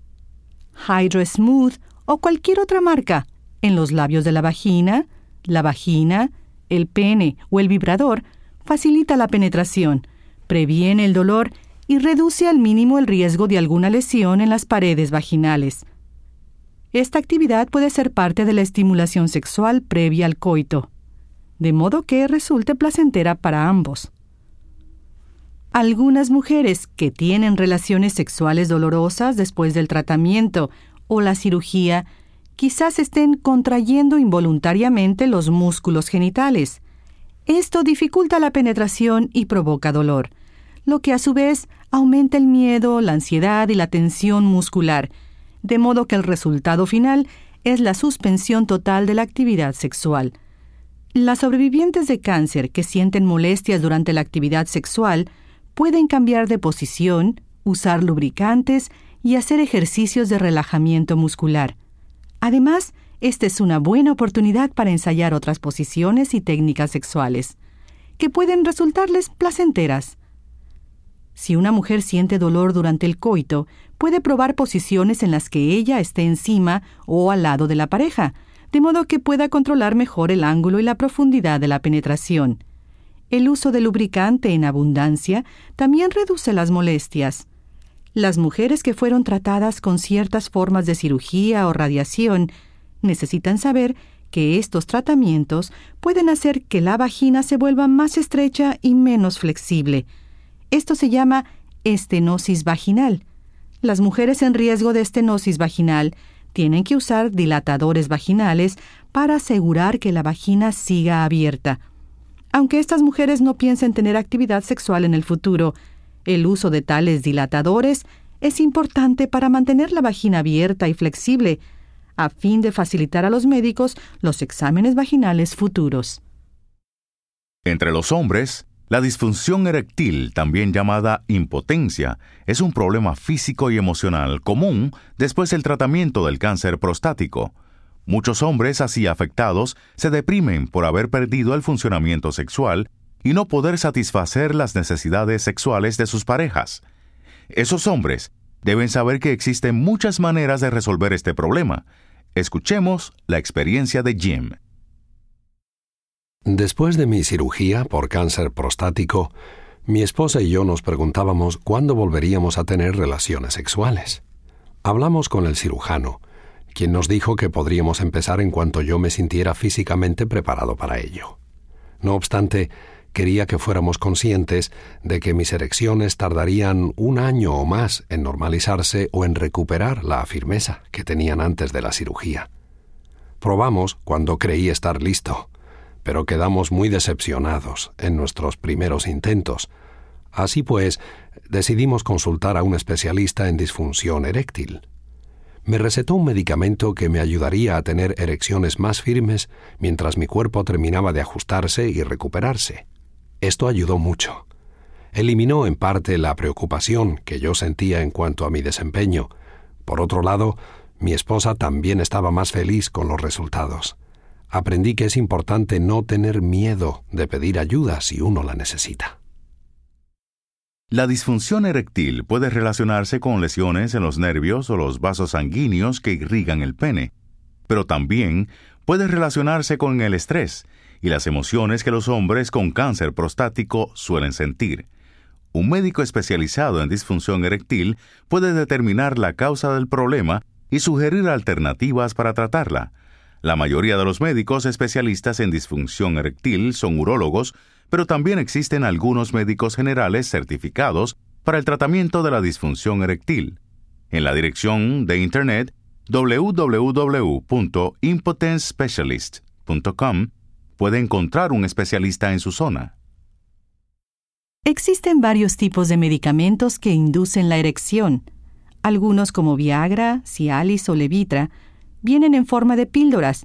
Hydro Smooth o cualquier otra marca en los labios de la vagina, la vagina, el pene o el vibrador facilita la penetración, previene el dolor y reduce al mínimo el riesgo de alguna lesión en las paredes vaginales. Esta actividad puede ser parte de la estimulación sexual previa al coito. de modo que resulte placentera para ambos. Algunas mujeres que tienen relaciones sexuales dolorosas después del tratamiento o la cirugía quizás estén contrayendo involuntariamente los músculos genitales. Esto dificulta la penetración y provoca dolor, lo que a su vez aumenta el miedo, la ansiedad y la tensión muscular, de modo que el resultado final es la suspensión total de la actividad sexual. Las sobrevivientes de cáncer que sienten molestias durante la actividad sexual pueden cambiar de posición, usar lubricantes y hacer ejercicios de relajamiento muscular. Además, esta es una buena oportunidad para ensayar otras posiciones y técnicas sexuales, que pueden resultarles placenteras. Si una mujer siente dolor durante el coito, puede probar posiciones en las que ella esté encima o al lado de la pareja, de modo que pueda controlar mejor el ángulo y la profundidad de la penetración. El uso de lubricante en abundancia también reduce las molestias. Las mujeres que fueron tratadas con ciertas formas de cirugía o radiación necesitan saber que estos tratamientos pueden hacer que la vagina se vuelva más estrecha y menos flexible, esto se llama estenosis vaginal. Las mujeres en riesgo de estenosis vaginal tienen que usar dilatadores vaginales para asegurar que la vagina siga abierta. Aunque estas mujeres no piensen tener actividad sexual en el futuro, el uso de tales dilatadores es importante para mantener la vagina abierta y flexible, a fin de facilitar a los médicos los exámenes vaginales futuros. Entre los hombres, la disfunción eréctil, también llamada impotencia, es un problema físico y emocional común después del tratamiento del cáncer prostático. Muchos hombres así afectados se deprimen por haber perdido el funcionamiento sexual y no poder satisfacer las necesidades sexuales de sus parejas. Esos hombres deben saber que existen muchas maneras de resolver este problema. Escuchemos la experiencia de Jim. Después de mi cirugía por cáncer prostático, mi esposa y yo nos preguntábamos cuándo volveríamos a tener relaciones sexuales. Hablamos con el cirujano, quien nos dijo que podríamos empezar en cuanto yo me sintiera físicamente preparado para ello. No obstante, quería que fuéramos conscientes de que mis erecciones tardarían un año o más en normalizarse o en recuperar la firmeza que tenían antes de la cirugía. Probamos cuando creí estar listo pero quedamos muy decepcionados en nuestros primeros intentos. Así pues, decidimos consultar a un especialista en disfunción eréctil. Me recetó un medicamento que me ayudaría a tener erecciones más firmes mientras mi cuerpo terminaba de ajustarse y recuperarse. Esto ayudó mucho. Eliminó en parte la preocupación que yo sentía en cuanto a mi desempeño. Por otro lado, mi esposa también estaba más feliz con los resultados aprendí que es importante no tener miedo de pedir ayuda si uno la necesita. La disfunción eréctil puede relacionarse con lesiones en los nervios o los vasos sanguíneos que irrigan el pene, pero también puede relacionarse con el estrés y las emociones que los hombres con cáncer prostático suelen sentir. Un médico especializado en disfunción eréctil puede determinar la causa del problema y sugerir alternativas para tratarla, la mayoría de los médicos especialistas en disfunción eréctil son urólogos, pero también existen algunos médicos generales certificados para el tratamiento de la disfunción eréctil. En la dirección de Internet www.impotencespecialist.com puede encontrar un especialista en su zona. Existen varios tipos de medicamentos que inducen la erección. Algunos como Viagra, Cialis o Levitra vienen en forma de píldoras.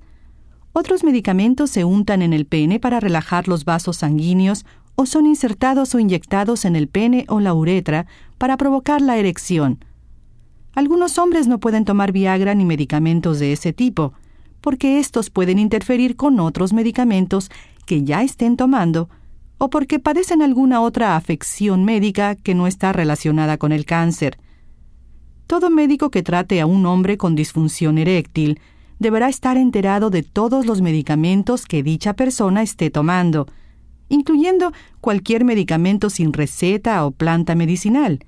Otros medicamentos se untan en el pene para relajar los vasos sanguíneos o son insertados o inyectados en el pene o la uretra para provocar la erección. Algunos hombres no pueden tomar Viagra ni medicamentos de ese tipo, porque estos pueden interferir con otros medicamentos que ya estén tomando o porque padecen alguna otra afección médica que no está relacionada con el cáncer. Todo médico que trate a un hombre con disfunción eréctil deberá estar enterado de todos los medicamentos que dicha persona esté tomando, incluyendo cualquier medicamento sin receta o planta medicinal,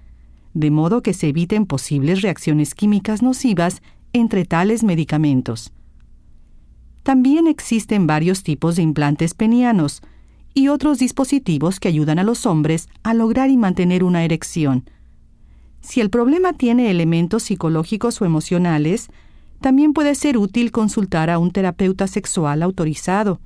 de modo que se eviten posibles reacciones químicas nocivas entre tales medicamentos. También existen varios tipos de implantes penianos y otros dispositivos que ayudan a los hombres a lograr y mantener una erección. Si el problema tiene elementos psicológicos o emocionales, también puede ser útil consultar a un terapeuta sexual autorizado.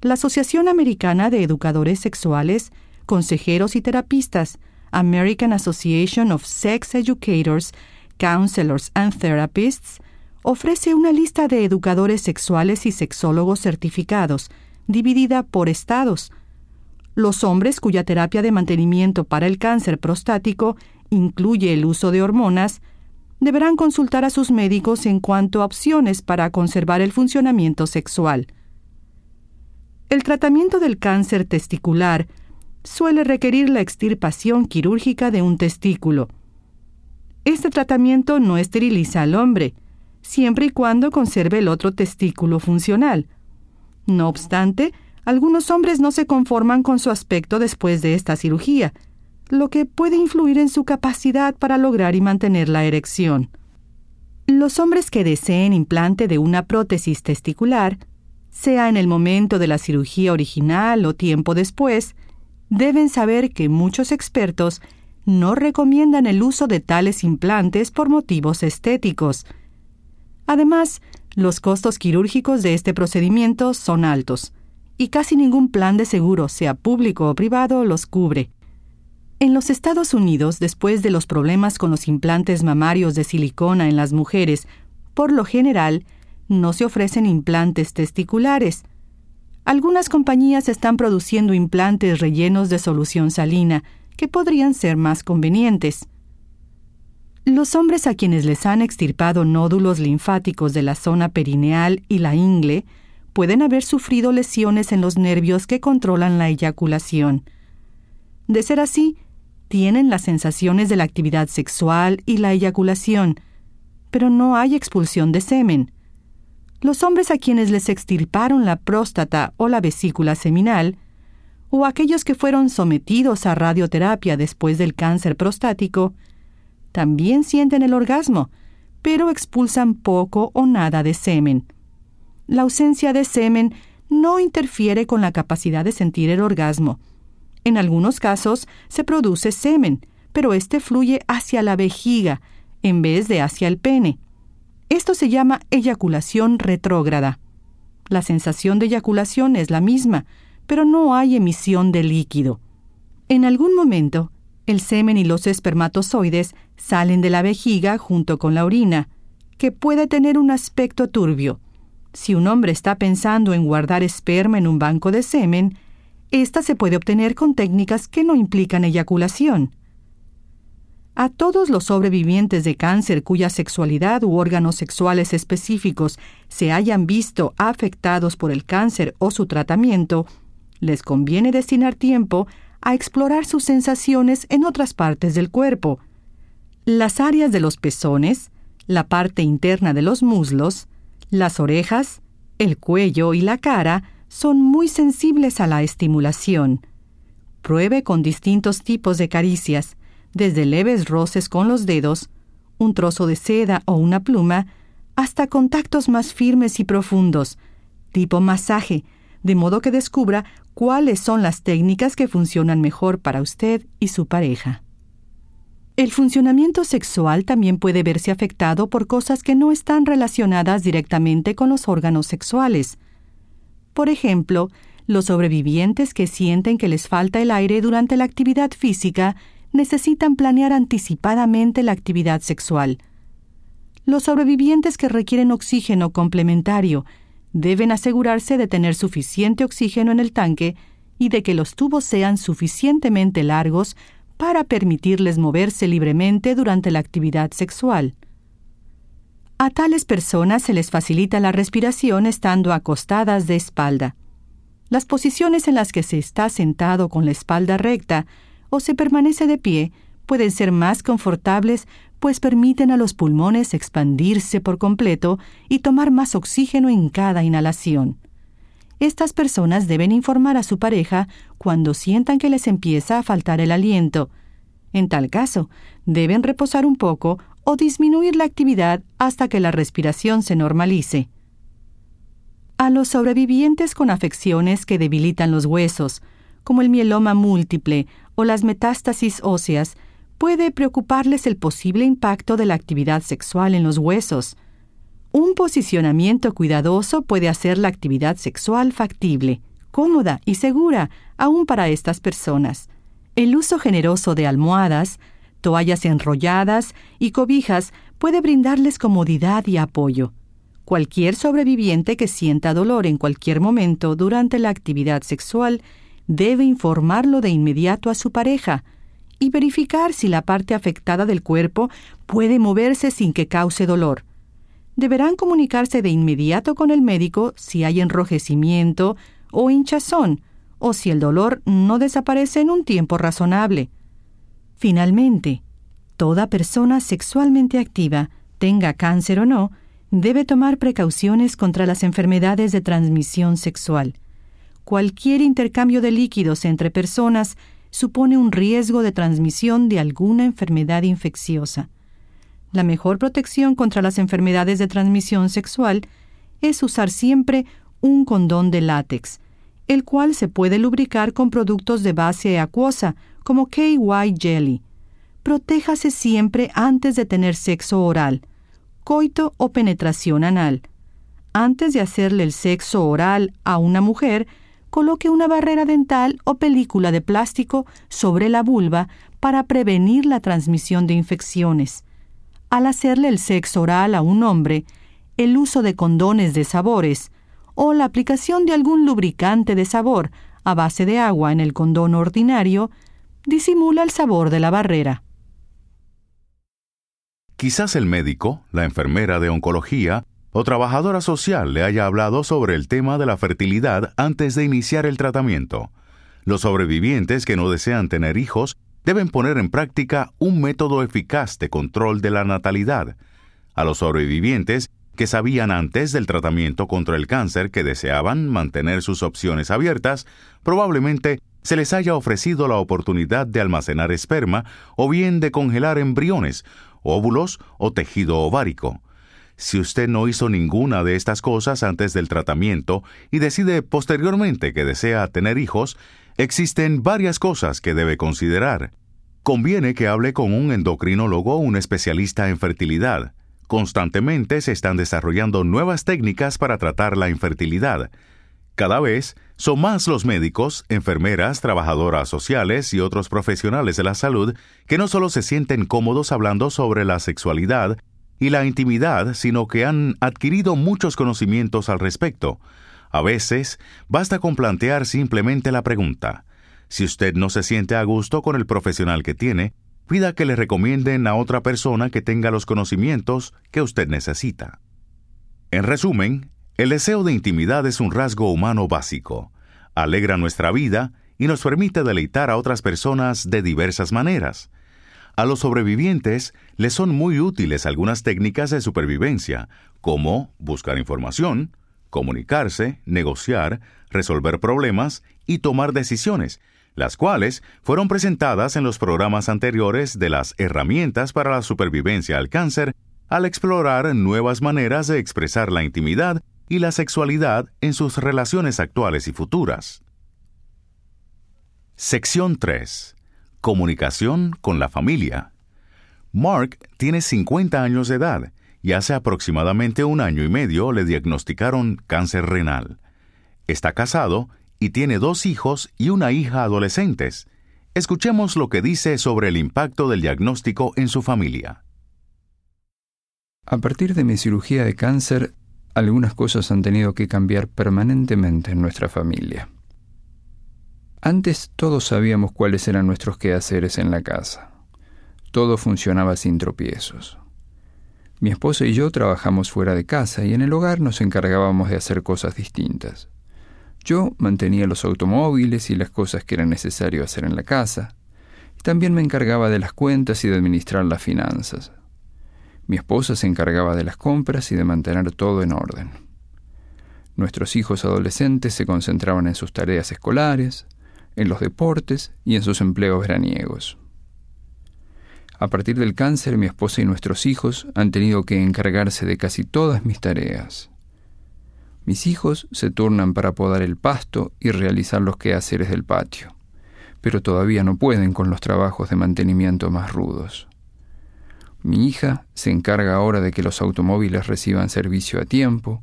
La Asociación Americana de Educadores Sexuales, Consejeros y Terapistas, American Association of Sex Educators, Counselors and Therapists, ofrece una lista de educadores sexuales y sexólogos certificados, dividida por estados. Los hombres cuya terapia de mantenimiento para el cáncer prostático incluye el uso de hormonas, deberán consultar a sus médicos en cuanto a opciones para conservar el funcionamiento sexual. El tratamiento del cáncer testicular suele requerir la extirpación quirúrgica de un testículo. Este tratamiento no esteriliza al hombre, siempre y cuando conserve el otro testículo funcional. No obstante, algunos hombres no se conforman con su aspecto después de esta cirugía, lo que puede influir en su capacidad para lograr y mantener la erección. Los hombres que deseen implante de una prótesis testicular, sea en el momento de la cirugía original o tiempo después, deben saber que muchos expertos no recomiendan el uso de tales implantes por motivos estéticos, Además, los costos quirúrgicos de este procedimiento son altos, y casi ningún plan de seguro, sea público o privado, los cubre. En los Estados Unidos, después de los problemas con los implantes mamarios de silicona en las mujeres, por lo general, no se ofrecen implantes testiculares. Algunas compañías están produciendo implantes rellenos de solución salina, que podrían ser más convenientes. Los hombres a quienes les han extirpado nódulos linfáticos de la zona perineal y la ingle pueden haber sufrido lesiones en los nervios que controlan la eyaculación. De ser así, tienen las sensaciones de la actividad sexual y la eyaculación, pero no hay expulsión de semen. Los hombres a quienes les extirparon la próstata o la vesícula seminal, o aquellos que fueron sometidos a radioterapia después del cáncer prostático, también sienten el orgasmo, pero expulsan poco o nada de semen. La ausencia de semen no interfiere con la capacidad de sentir el orgasmo. En algunos casos se produce semen, pero este fluye hacia la vejiga en vez de hacia el pene. Esto se llama eyaculación retrógrada. La sensación de eyaculación es la misma, pero no hay emisión de líquido. En algún momento, el semen y los espermatozoides salen de la vejiga junto con la orina, que puede tener un aspecto turbio. Si un hombre está pensando en guardar esperma en un banco de semen, ésta se puede obtener con técnicas que no implican eyaculación. A todos los sobrevivientes de cáncer cuya sexualidad u órganos sexuales específicos se hayan visto afectados por el cáncer o su tratamiento, les conviene destinar tiempo a explorar sus sensaciones en otras partes del cuerpo. Las áreas de los pezones, la parte interna de los muslos, las orejas, el cuello y la cara son muy sensibles a la estimulación. Pruebe con distintos tipos de caricias, desde leves roces con los dedos, un trozo de seda o una pluma, hasta contactos más firmes y profundos, tipo masaje, de modo que descubra cuáles son las técnicas que funcionan mejor para usted y su pareja. El funcionamiento sexual también puede verse afectado por cosas que no están relacionadas directamente con los órganos sexuales. Por ejemplo, los sobrevivientes que sienten que les falta el aire durante la actividad física necesitan planear anticipadamente la actividad sexual. Los sobrevivientes que requieren oxígeno complementario deben asegurarse de tener suficiente oxígeno en el tanque y de que los tubos sean suficientemente largos para permitirles moverse libremente durante la actividad sexual. A tales personas se les facilita la respiración estando acostadas de espalda. Las posiciones en las que se está sentado con la espalda recta o se permanece de pie pueden ser más confortables pues permiten a los pulmones expandirse por completo y tomar más oxígeno en cada inhalación. Estas personas deben informar a su pareja cuando sientan que les empieza a faltar el aliento. En tal caso, deben reposar un poco o disminuir la actividad hasta que la respiración se normalice. A los sobrevivientes con afecciones que debilitan los huesos, como el mieloma múltiple o las metástasis óseas, puede preocuparles el posible impacto de la actividad sexual en los huesos. Un posicionamiento cuidadoso puede hacer la actividad sexual factible, cómoda y segura aún para estas personas. El uso generoso de almohadas, toallas enrolladas y cobijas puede brindarles comodidad y apoyo. Cualquier sobreviviente que sienta dolor en cualquier momento durante la actividad sexual debe informarlo de inmediato a su pareja y verificar si la parte afectada del cuerpo puede moverse sin que cause dolor. Deberán comunicarse de inmediato con el médico si hay enrojecimiento o hinchazón, o si el dolor no desaparece en un tiempo razonable. Finalmente, toda persona sexualmente activa, tenga cáncer o no, debe tomar precauciones contra las enfermedades de transmisión sexual cualquier intercambio de líquidos entre personas supone un riesgo de transmisión de alguna enfermedad infecciosa. La mejor protección contra las enfermedades de transmisión sexual es usar siempre un condón de látex, el cual se puede lubricar con productos de base acuosa, como KY Jelly. Protéjase siempre antes de tener sexo oral, coito o penetración anal. Antes de hacerle el sexo oral a una mujer, coloque una barrera dental o película de plástico sobre la vulva para prevenir la transmisión de infecciones. Al hacerle el sexo oral a un hombre, el uso de condones de sabores o la aplicación de algún lubricante de sabor a base de agua en el condón ordinario disimula el sabor de la barrera. Quizás el médico, la enfermera de oncología o trabajadora social le haya hablado sobre el tema de la fertilidad antes de iniciar el tratamiento. Los sobrevivientes que no desean tener hijos deben poner en práctica un método eficaz de control de la natalidad. A los sobrevivientes que sabían antes del tratamiento contra el cáncer que deseaban mantener sus opciones abiertas, probablemente se les haya ofrecido la oportunidad de almacenar esperma o bien de congelar embriones, óvulos o tejido ovárico. Si usted no hizo ninguna de estas cosas antes del tratamiento y decide posteriormente que desea tener hijos, existen varias cosas que debe considerar. Conviene que hable con un endocrinólogo o un especialista en fertilidad. Constantemente se están desarrollando nuevas técnicas para tratar la infertilidad. Cada vez son más los médicos, enfermeras, trabajadoras sociales y otros profesionales de la salud que no solo se sienten cómodos hablando sobre la sexualidad, y la intimidad, sino que han adquirido muchos conocimientos al respecto. A veces, basta con plantear simplemente la pregunta. Si usted no se siente a gusto con el profesional que tiene, pida que le recomienden a otra persona que tenga los conocimientos que usted necesita. En resumen, el deseo de intimidad es un rasgo humano básico. Alegra nuestra vida y nos permite deleitar a otras personas de diversas maneras. A los sobrevivientes les son muy útiles algunas técnicas de supervivencia, como buscar información, comunicarse, negociar, resolver problemas y tomar decisiones, las cuales fueron presentadas en los programas anteriores de las herramientas para la supervivencia al cáncer al explorar nuevas maneras de expresar la intimidad y la sexualidad en sus relaciones actuales y futuras. Sección 3. Comunicación con la familia. Mark tiene 50 años de edad y hace aproximadamente un año y medio le diagnosticaron cáncer renal. Está casado y tiene dos hijos y una hija adolescentes. Escuchemos lo que dice sobre el impacto del diagnóstico en su familia. A partir de mi cirugía de cáncer, algunas cosas han tenido que cambiar permanentemente en nuestra familia. Antes todos sabíamos cuáles eran nuestros quehaceres en la casa. Todo funcionaba sin tropiezos. Mi esposa y yo trabajamos fuera de casa y en el hogar nos encargábamos de hacer cosas distintas. Yo mantenía los automóviles y las cosas que era necesario hacer en la casa. También me encargaba de las cuentas y de administrar las finanzas. Mi esposa se encargaba de las compras y de mantener todo en orden. Nuestros hijos adolescentes se concentraban en sus tareas escolares, en los deportes y en sus empleos veraniegos. A partir del cáncer, mi esposa y nuestros hijos han tenido que encargarse de casi todas mis tareas. Mis hijos se turnan para podar el pasto y realizar los quehaceres del patio, pero todavía no pueden con los trabajos de mantenimiento más rudos. Mi hija se encarga ahora de que los automóviles reciban servicio a tiempo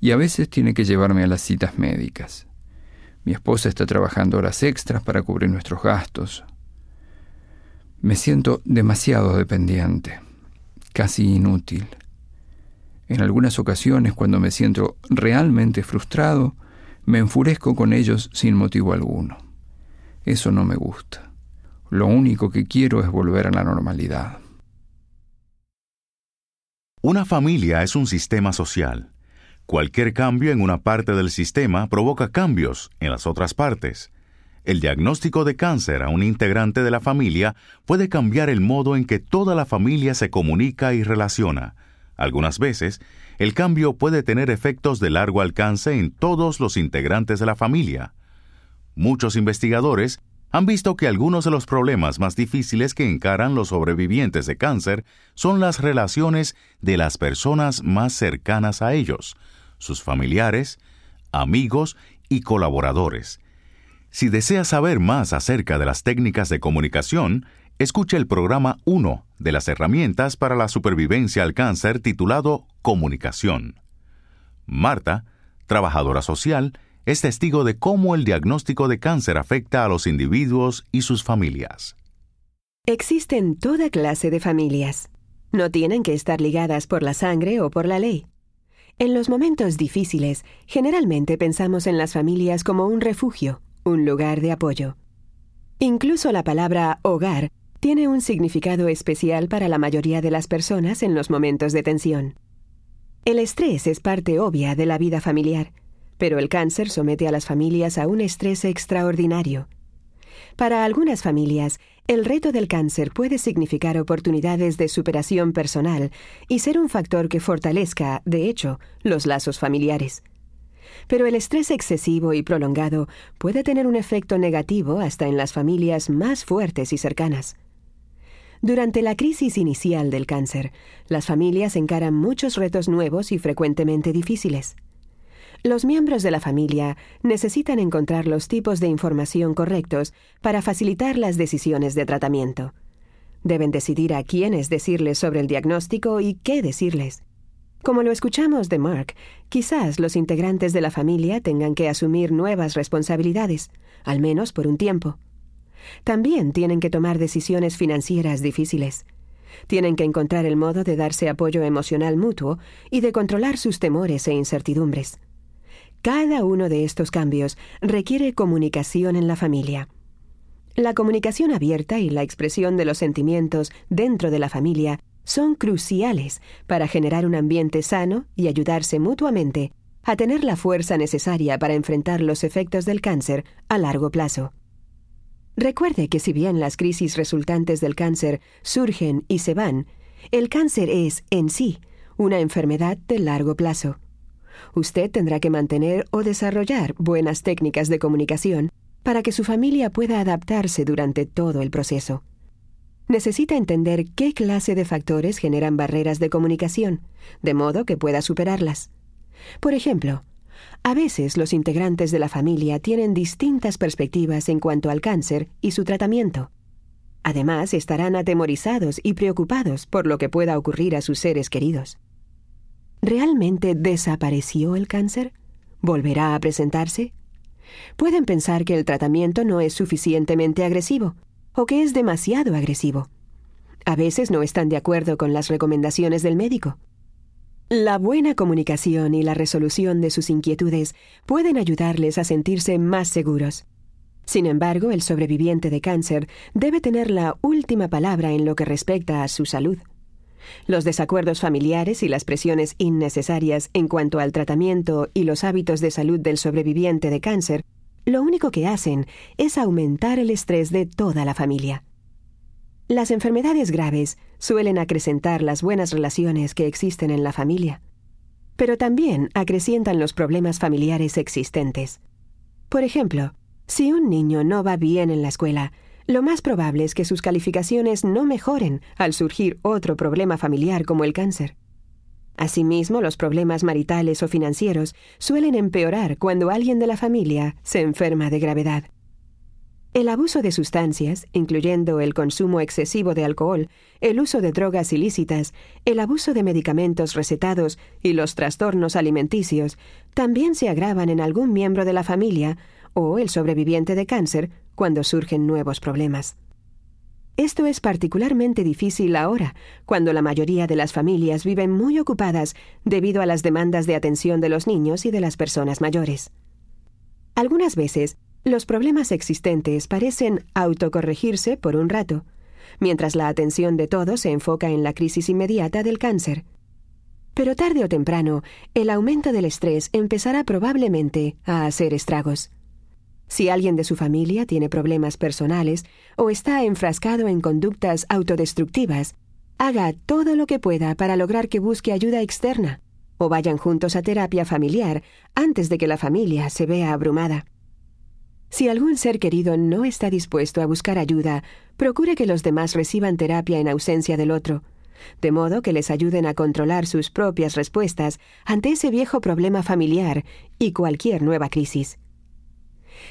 y a veces tiene que llevarme a las citas médicas. Mi esposa está trabajando horas extras para cubrir nuestros gastos. Me siento demasiado dependiente, casi inútil. En algunas ocasiones, cuando me siento realmente frustrado, me enfurezco con ellos sin motivo alguno. Eso no me gusta. Lo único que quiero es volver a la normalidad. Una familia es un sistema social. Cualquier cambio en una parte del sistema provoca cambios en las otras partes. El diagnóstico de cáncer a un integrante de la familia puede cambiar el modo en que toda la familia se comunica y relaciona. Algunas veces, el cambio puede tener efectos de largo alcance en todos los integrantes de la familia. Muchos investigadores han visto que algunos de los problemas más difíciles que encaran los sobrevivientes de cáncer son las relaciones de las personas más cercanas a ellos, sus familiares, amigos y colaboradores. Si desea saber más acerca de las técnicas de comunicación, escuche el programa 1 de las herramientas para la supervivencia al cáncer titulado Comunicación. Marta, trabajadora social, es testigo de cómo el diagnóstico de cáncer afecta a los individuos y sus familias. Existen toda clase de familias. No tienen que estar ligadas por la sangre o por la ley. En los momentos difíciles, generalmente pensamos en las familias como un refugio, un lugar de apoyo. Incluso la palabra hogar tiene un significado especial para la mayoría de las personas en los momentos de tensión. El estrés es parte obvia de la vida familiar, pero el cáncer somete a las familias a un estrés extraordinario. Para algunas familias, el reto del cáncer puede significar oportunidades de superación personal y ser un factor que fortalezca, de hecho, los lazos familiares. Pero el estrés excesivo y prolongado puede tener un efecto negativo hasta en las familias más fuertes y cercanas. Durante la crisis inicial del cáncer, las familias encaran muchos retos nuevos y frecuentemente difíciles. Los miembros de la familia necesitan encontrar los tipos de información correctos para facilitar las decisiones de tratamiento. Deben decidir a quiénes decirles sobre el diagnóstico y qué decirles. Como lo escuchamos de Mark, quizás los integrantes de la familia tengan que asumir nuevas responsabilidades, al menos por un tiempo. También tienen que tomar decisiones financieras difíciles. Tienen que encontrar el modo de darse apoyo emocional mutuo y de controlar sus temores e incertidumbres. Cada uno de estos cambios requiere comunicación en la familia. La comunicación abierta y la expresión de los sentimientos dentro de la familia son cruciales para generar un ambiente sano y ayudarse mutuamente a tener la fuerza necesaria para enfrentar los efectos del cáncer a largo plazo. Recuerde que si bien las crisis resultantes del cáncer surgen y se van, el cáncer es, en sí, una enfermedad de largo plazo. Usted tendrá que mantener o desarrollar buenas técnicas de comunicación para que su familia pueda adaptarse durante todo el proceso. Necesita entender qué clase de factores generan barreras de comunicación, de modo que pueda superarlas. Por ejemplo, a veces los integrantes de la familia tienen distintas perspectivas en cuanto al cáncer y su tratamiento. Además, estarán atemorizados y preocupados por lo que pueda ocurrir a sus seres queridos. ¿Realmente desapareció el cáncer? ¿Volverá a presentarse? Pueden pensar que el tratamiento no es suficientemente agresivo o que es demasiado agresivo. A veces no están de acuerdo con las recomendaciones del médico. La buena comunicación y la resolución de sus inquietudes pueden ayudarles a sentirse más seguros. Sin embargo, el sobreviviente de cáncer debe tener la última palabra en lo que respecta a su salud. Los desacuerdos familiares y las presiones innecesarias en cuanto al tratamiento y los hábitos de salud del sobreviviente de cáncer, lo único que hacen es aumentar el estrés de toda la familia. Las enfermedades graves suelen acrecentar las buenas relaciones que existen en la familia, pero también acrecientan los problemas familiares existentes. Por ejemplo, si un niño no va bien en la escuela, lo más probable es que sus calificaciones no mejoren al surgir otro problema familiar como el cáncer. Asimismo, los problemas maritales o financieros suelen empeorar cuando alguien de la familia se enferma de gravedad. El abuso de sustancias, incluyendo el consumo excesivo de alcohol, el uso de drogas ilícitas, el abuso de medicamentos recetados y los trastornos alimenticios, también se agravan en algún miembro de la familia o el sobreviviente de cáncer cuando surgen nuevos problemas. Esto es particularmente difícil ahora, cuando la mayoría de las familias viven muy ocupadas debido a las demandas de atención de los niños y de las personas mayores. Algunas veces, los problemas existentes parecen autocorregirse por un rato, mientras la atención de todos se enfoca en la crisis inmediata del cáncer. Pero tarde o temprano, el aumento del estrés empezará probablemente a hacer estragos. Si alguien de su familia tiene problemas personales o está enfrascado en conductas autodestructivas, haga todo lo que pueda para lograr que busque ayuda externa, o vayan juntos a terapia familiar antes de que la familia se vea abrumada. Si algún ser querido no está dispuesto a buscar ayuda, procure que los demás reciban terapia en ausencia del otro, de modo que les ayuden a controlar sus propias respuestas ante ese viejo problema familiar y cualquier nueva crisis.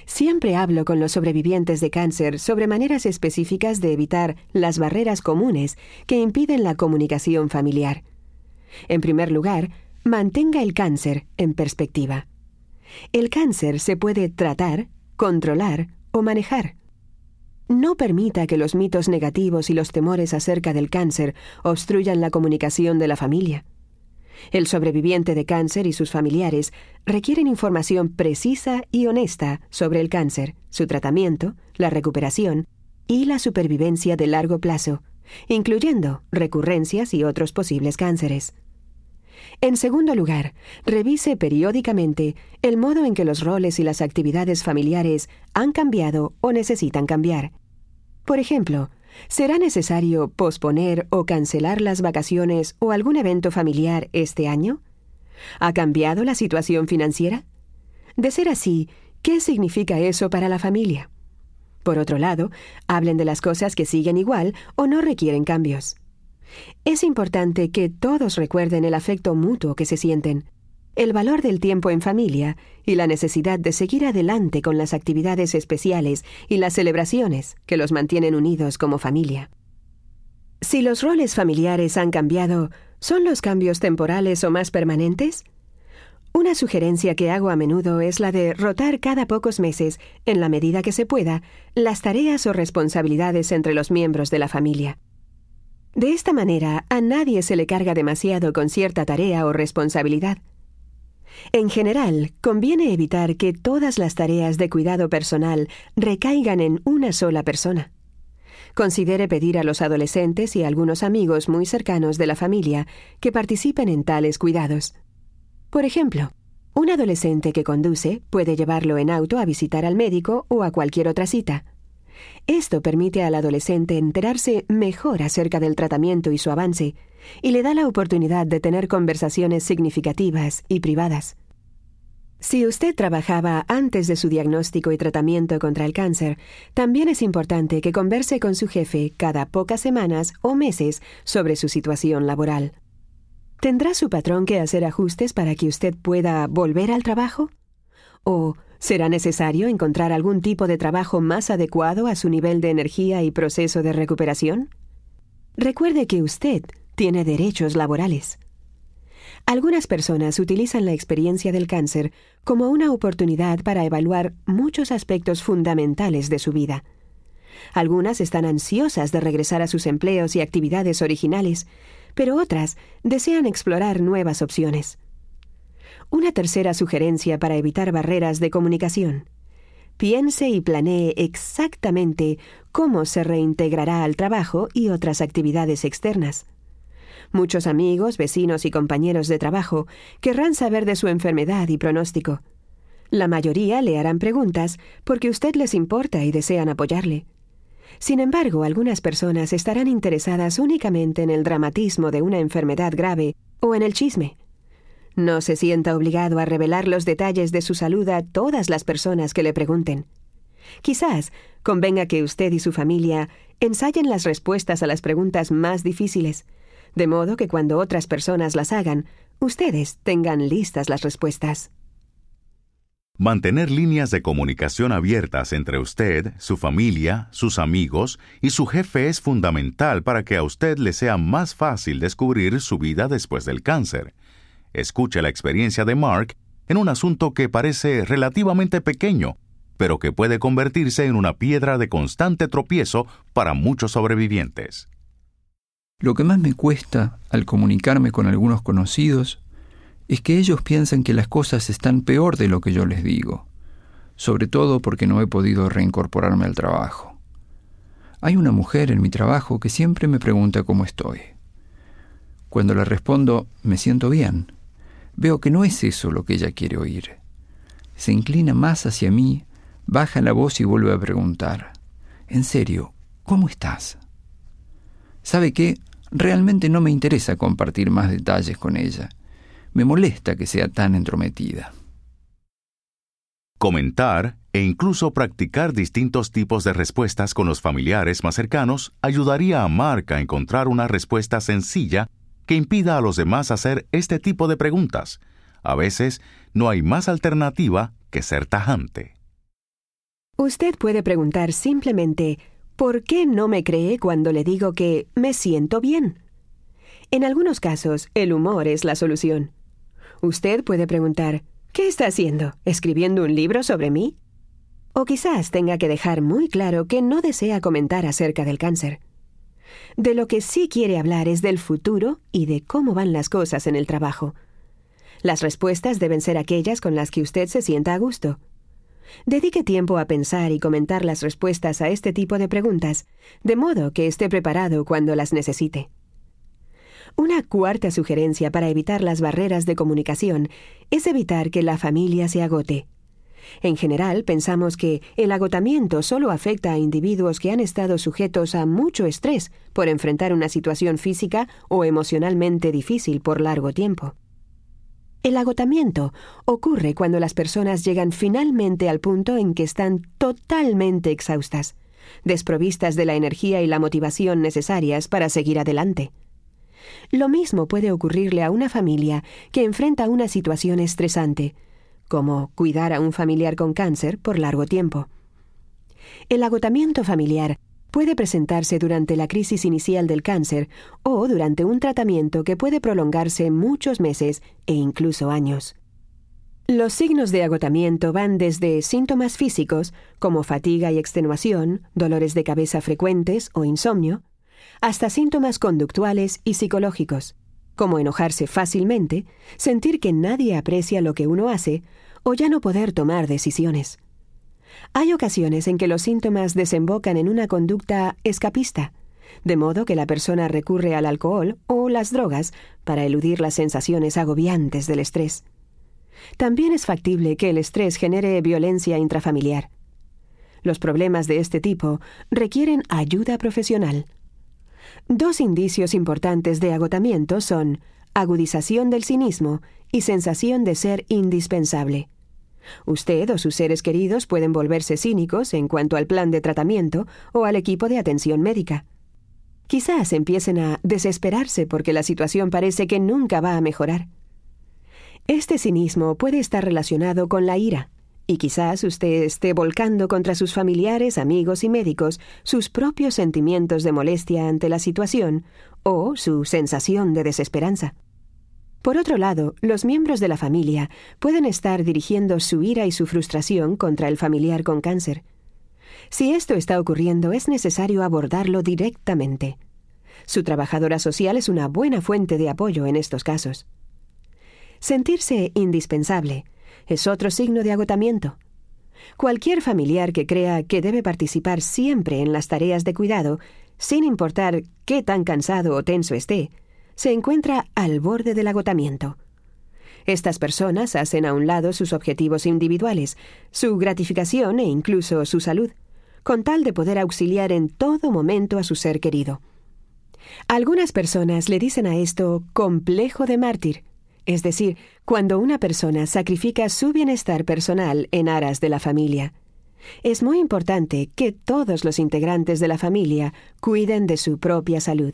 Siempre hablo con los sobrevivientes de cáncer sobre maneras específicas de evitar las barreras comunes que impiden la comunicación familiar. En primer lugar, mantenga el cáncer en perspectiva. El cáncer se puede tratar controlar o manejar. No permita que los mitos negativos y los temores acerca del cáncer obstruyan la comunicación de la familia. El sobreviviente de cáncer y sus familiares requieren información precisa y honesta sobre el cáncer, su tratamiento, la recuperación y la supervivencia de largo plazo, incluyendo recurrencias y otros posibles cánceres. En segundo lugar, revise periódicamente el modo en que los roles y las actividades familiares han cambiado o necesitan cambiar. Por ejemplo, ¿será necesario posponer o cancelar las vacaciones o algún evento familiar este año? ¿Ha cambiado la situación financiera? De ser así, ¿qué significa eso para la familia? Por otro lado, hablen de las cosas que siguen igual o no requieren cambios. Es importante que todos recuerden el afecto mutuo que se sienten, el valor del tiempo en familia y la necesidad de seguir adelante con las actividades especiales y las celebraciones que los mantienen unidos como familia. Si los roles familiares han cambiado, ¿son los cambios temporales o más permanentes? Una sugerencia que hago a menudo es la de rotar cada pocos meses, en la medida que se pueda, las tareas o responsabilidades entre los miembros de la familia. De esta manera, a nadie se le carga demasiado con cierta tarea o responsabilidad. En general, conviene evitar que todas las tareas de cuidado personal recaigan en una sola persona. Considere pedir a los adolescentes y a algunos amigos muy cercanos de la familia que participen en tales cuidados. Por ejemplo, un adolescente que conduce puede llevarlo en auto a visitar al médico o a cualquier otra cita. Esto permite al adolescente enterarse mejor acerca del tratamiento y su avance, y le da la oportunidad de tener conversaciones significativas y privadas. Si usted trabajaba antes de su diagnóstico y tratamiento contra el cáncer, también es importante que converse con su jefe cada pocas semanas o meses sobre su situación laboral. ¿Tendrá su patrón que hacer ajustes para que usted pueda volver al trabajo? ¿O ¿Será necesario encontrar algún tipo de trabajo más adecuado a su nivel de energía y proceso de recuperación? Recuerde que usted tiene derechos laborales. Algunas personas utilizan la experiencia del cáncer como una oportunidad para evaluar muchos aspectos fundamentales de su vida. Algunas están ansiosas de regresar a sus empleos y actividades originales, pero otras desean explorar nuevas opciones. Una tercera sugerencia para evitar barreras de comunicación. Piense y planee exactamente cómo se reintegrará al trabajo y otras actividades externas. Muchos amigos, vecinos y compañeros de trabajo querrán saber de su enfermedad y pronóstico. La mayoría le harán preguntas porque usted les importa y desean apoyarle. Sin embargo, algunas personas estarán interesadas únicamente en el dramatismo de una enfermedad grave o en el chisme. No se sienta obligado a revelar los detalles de su salud a todas las personas que le pregunten. Quizás convenga que usted y su familia ensayen las respuestas a las preguntas más difíciles, de modo que cuando otras personas las hagan, ustedes tengan listas las respuestas. Mantener líneas de comunicación abiertas entre usted, su familia, sus amigos y su jefe es fundamental para que a usted le sea más fácil descubrir su vida después del cáncer. Escuche la experiencia de Mark en un asunto que parece relativamente pequeño, pero que puede convertirse en una piedra de constante tropiezo para muchos sobrevivientes. Lo que más me cuesta al comunicarme con algunos conocidos es que ellos piensan que las cosas están peor de lo que yo les digo, sobre todo porque no he podido reincorporarme al trabajo. Hay una mujer en mi trabajo que siempre me pregunta cómo estoy. Cuando le respondo, me siento bien, veo que no es eso lo que ella quiere oír. Se inclina más hacia mí, baja la voz y vuelve a preguntar, En serio, ¿cómo estás? ¿Sabe qué? Realmente no me interesa compartir más detalles con ella me molesta que sea tan entrometida. Comentar e incluso practicar distintos tipos de respuestas con los familiares más cercanos ayudaría a Mark a encontrar una respuesta sencilla que impida a los demás hacer este tipo de preguntas. A veces no hay más alternativa que ser tajante. Usted puede preguntar simplemente, ¿por qué no me cree cuando le digo que me siento bien? En algunos casos, el humor es la solución. Usted puede preguntar, ¿qué está haciendo? ¿Escribiendo un libro sobre mí? O quizás tenga que dejar muy claro que no desea comentar acerca del cáncer. De lo que sí quiere hablar es del futuro y de cómo van las cosas en el trabajo. Las respuestas deben ser aquellas con las que usted se sienta a gusto. Dedique tiempo a pensar y comentar las respuestas a este tipo de preguntas, de modo que esté preparado cuando las necesite. Una cuarta sugerencia para evitar las barreras de comunicación es evitar que la familia se agote. En general, pensamos que el agotamiento solo afecta a individuos que han estado sujetos a mucho estrés por enfrentar una situación física o emocionalmente difícil por largo tiempo. El agotamiento ocurre cuando las personas llegan finalmente al punto en que están totalmente exhaustas, desprovistas de la energía y la motivación necesarias para seguir adelante. Lo mismo puede ocurrirle a una familia que enfrenta una situación estresante, como cuidar a un familiar con cáncer por largo tiempo. El agotamiento familiar puede presentarse durante la crisis inicial del cáncer o durante un tratamiento que puede prolongarse muchos meses e incluso años. Los signos de agotamiento van desde síntomas físicos, como fatiga y extenuación, dolores de cabeza frecuentes o insomnio, hasta síntomas conductuales y psicológicos, como enojarse fácilmente, sentir que nadie aprecia lo que uno hace o ya no poder tomar decisiones. Hay ocasiones en que los síntomas desembocan en una conducta escapista, de modo que la persona recurre al alcohol o las drogas para eludir las sensaciones agobiantes del estrés. También es factible que el estrés genere violencia intrafamiliar. Los problemas de este tipo requieren ayuda profesional. Dos indicios importantes de agotamiento son agudización del cinismo y sensación de ser indispensable. Usted o sus seres queridos pueden volverse cínicos en cuanto al plan de tratamiento o al equipo de atención médica. Quizás empiecen a desesperarse porque la situación parece que nunca va a mejorar. Este cinismo puede estar relacionado con la ira, y quizás usted esté volcando contra sus familiares, amigos y médicos sus propios sentimientos de molestia ante la situación o su sensación de desesperanza. Por otro lado, los miembros de la familia pueden estar dirigiendo su ira y su frustración contra el familiar con cáncer. Si esto está ocurriendo, es necesario abordarlo directamente. Su trabajadora social es una buena fuente de apoyo en estos casos. Sentirse indispensable, es otro signo de agotamiento. Cualquier familiar que crea que debe participar siempre en las tareas de cuidado, sin importar qué tan cansado o tenso esté, se encuentra al borde del agotamiento. Estas personas hacen a un lado sus objetivos individuales, su gratificación e incluso su salud, con tal de poder auxiliar en todo momento a su ser querido. Algunas personas le dicen a esto complejo de mártir, es decir, cuando una persona sacrifica su bienestar personal en aras de la familia. Es muy importante que todos los integrantes de la familia cuiden de su propia salud.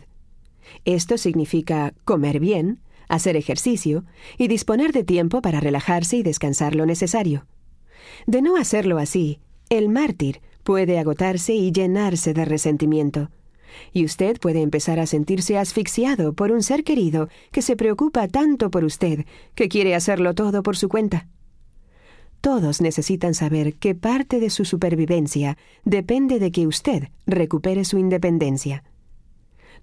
Esto significa comer bien, hacer ejercicio y disponer de tiempo para relajarse y descansar lo necesario. De no hacerlo así, el mártir puede agotarse y llenarse de resentimiento. Y usted puede empezar a sentirse asfixiado por un ser querido que se preocupa tanto por usted que quiere hacerlo todo por su cuenta. Todos necesitan saber que parte de su supervivencia depende de que usted recupere su independencia.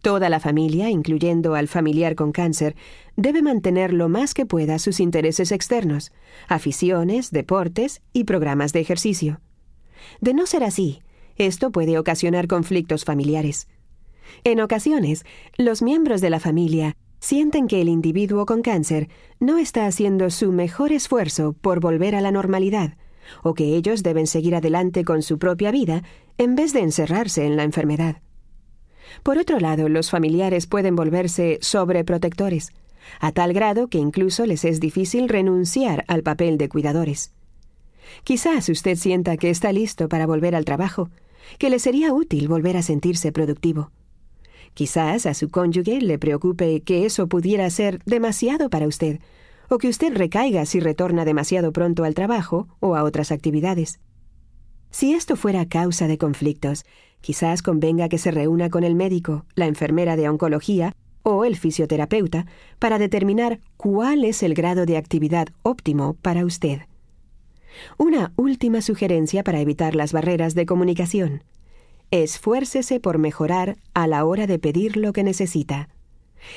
Toda la familia, incluyendo al familiar con cáncer, debe mantener lo más que pueda sus intereses externos, aficiones, deportes y programas de ejercicio. De no ser así, esto puede ocasionar conflictos familiares. En ocasiones, los miembros de la familia sienten que el individuo con cáncer no está haciendo su mejor esfuerzo por volver a la normalidad, o que ellos deben seguir adelante con su propia vida en vez de encerrarse en la enfermedad. Por otro lado, los familiares pueden volverse sobreprotectores, a tal grado que incluso les es difícil renunciar al papel de cuidadores. Quizás usted sienta que está listo para volver al trabajo, que le sería útil volver a sentirse productivo. Quizás a su cónyuge le preocupe que eso pudiera ser demasiado para usted, o que usted recaiga si retorna demasiado pronto al trabajo o a otras actividades. Si esto fuera causa de conflictos, Quizás convenga que se reúna con el médico, la enfermera de oncología o el fisioterapeuta para determinar cuál es el grado de actividad óptimo para usted. Una última sugerencia para evitar las barreras de comunicación. Esfuércese por mejorar a la hora de pedir lo que necesita.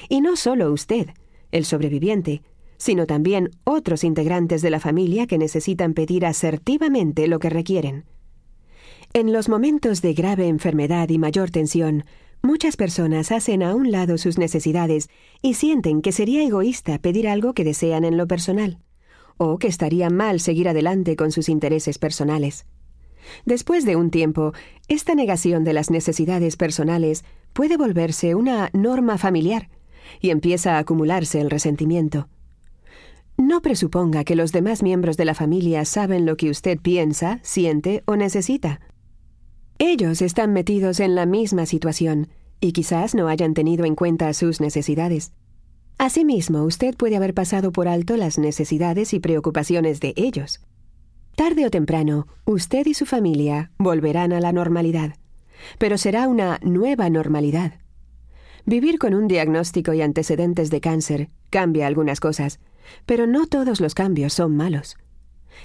Y no solo usted, el sobreviviente, sino también otros integrantes de la familia que necesitan pedir asertivamente lo que requieren. En los momentos de grave enfermedad y mayor tensión, muchas personas hacen a un lado sus necesidades y sienten que sería egoísta pedir algo que desean en lo personal, o que estaría mal seguir adelante con sus intereses personales. Después de un tiempo, esta negación de las necesidades personales puede volverse una norma familiar y empieza a acumularse el resentimiento. No presuponga que los demás miembros de la familia saben lo que usted piensa, siente o necesita. Ellos están metidos en la misma situación y quizás no hayan tenido en cuenta sus necesidades. Asimismo, usted puede haber pasado por alto las necesidades y preocupaciones de ellos. Tarde o temprano, usted y su familia volverán a la normalidad, pero será una nueva normalidad. Vivir con un diagnóstico y antecedentes de cáncer cambia algunas cosas, pero no todos los cambios son malos.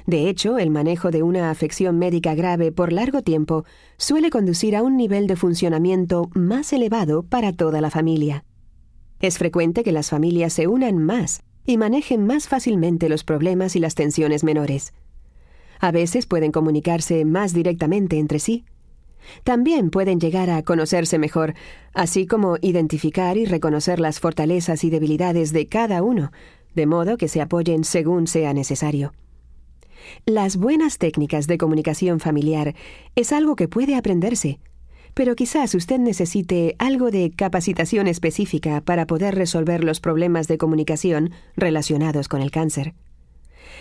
De hecho, el manejo de una afección médica grave por largo tiempo suele conducir a un nivel de funcionamiento más elevado para toda la familia. Es frecuente que las familias se unan más y manejen más fácilmente los problemas y las tensiones menores. A veces pueden comunicarse más directamente entre sí. También pueden llegar a conocerse mejor, así como identificar y reconocer las fortalezas y debilidades de cada uno, de modo que se apoyen según sea necesario. Las buenas técnicas de comunicación familiar es algo que puede aprenderse, pero quizás usted necesite algo de capacitación específica para poder resolver los problemas de comunicación relacionados con el cáncer.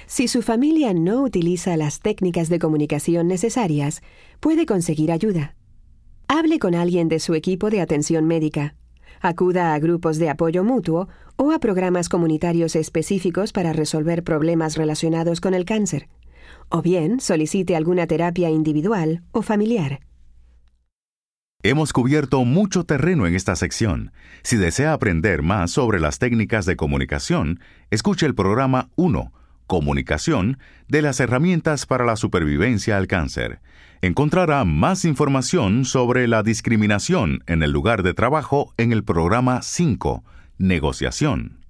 Si su familia no utiliza las técnicas de comunicación necesarias, puede conseguir ayuda. Hable con alguien de su equipo de atención médica. Acuda a grupos de apoyo mutuo o a programas comunitarios específicos para resolver problemas relacionados con el cáncer. O bien solicite alguna terapia individual o familiar. Hemos cubierto mucho terreno en esta sección. Si desea aprender más sobre las técnicas de comunicación, escuche el programa 1, Comunicación, de las herramientas para la supervivencia al cáncer. Encontrará más información sobre la discriminación en el lugar de trabajo en el programa 5, Negociación.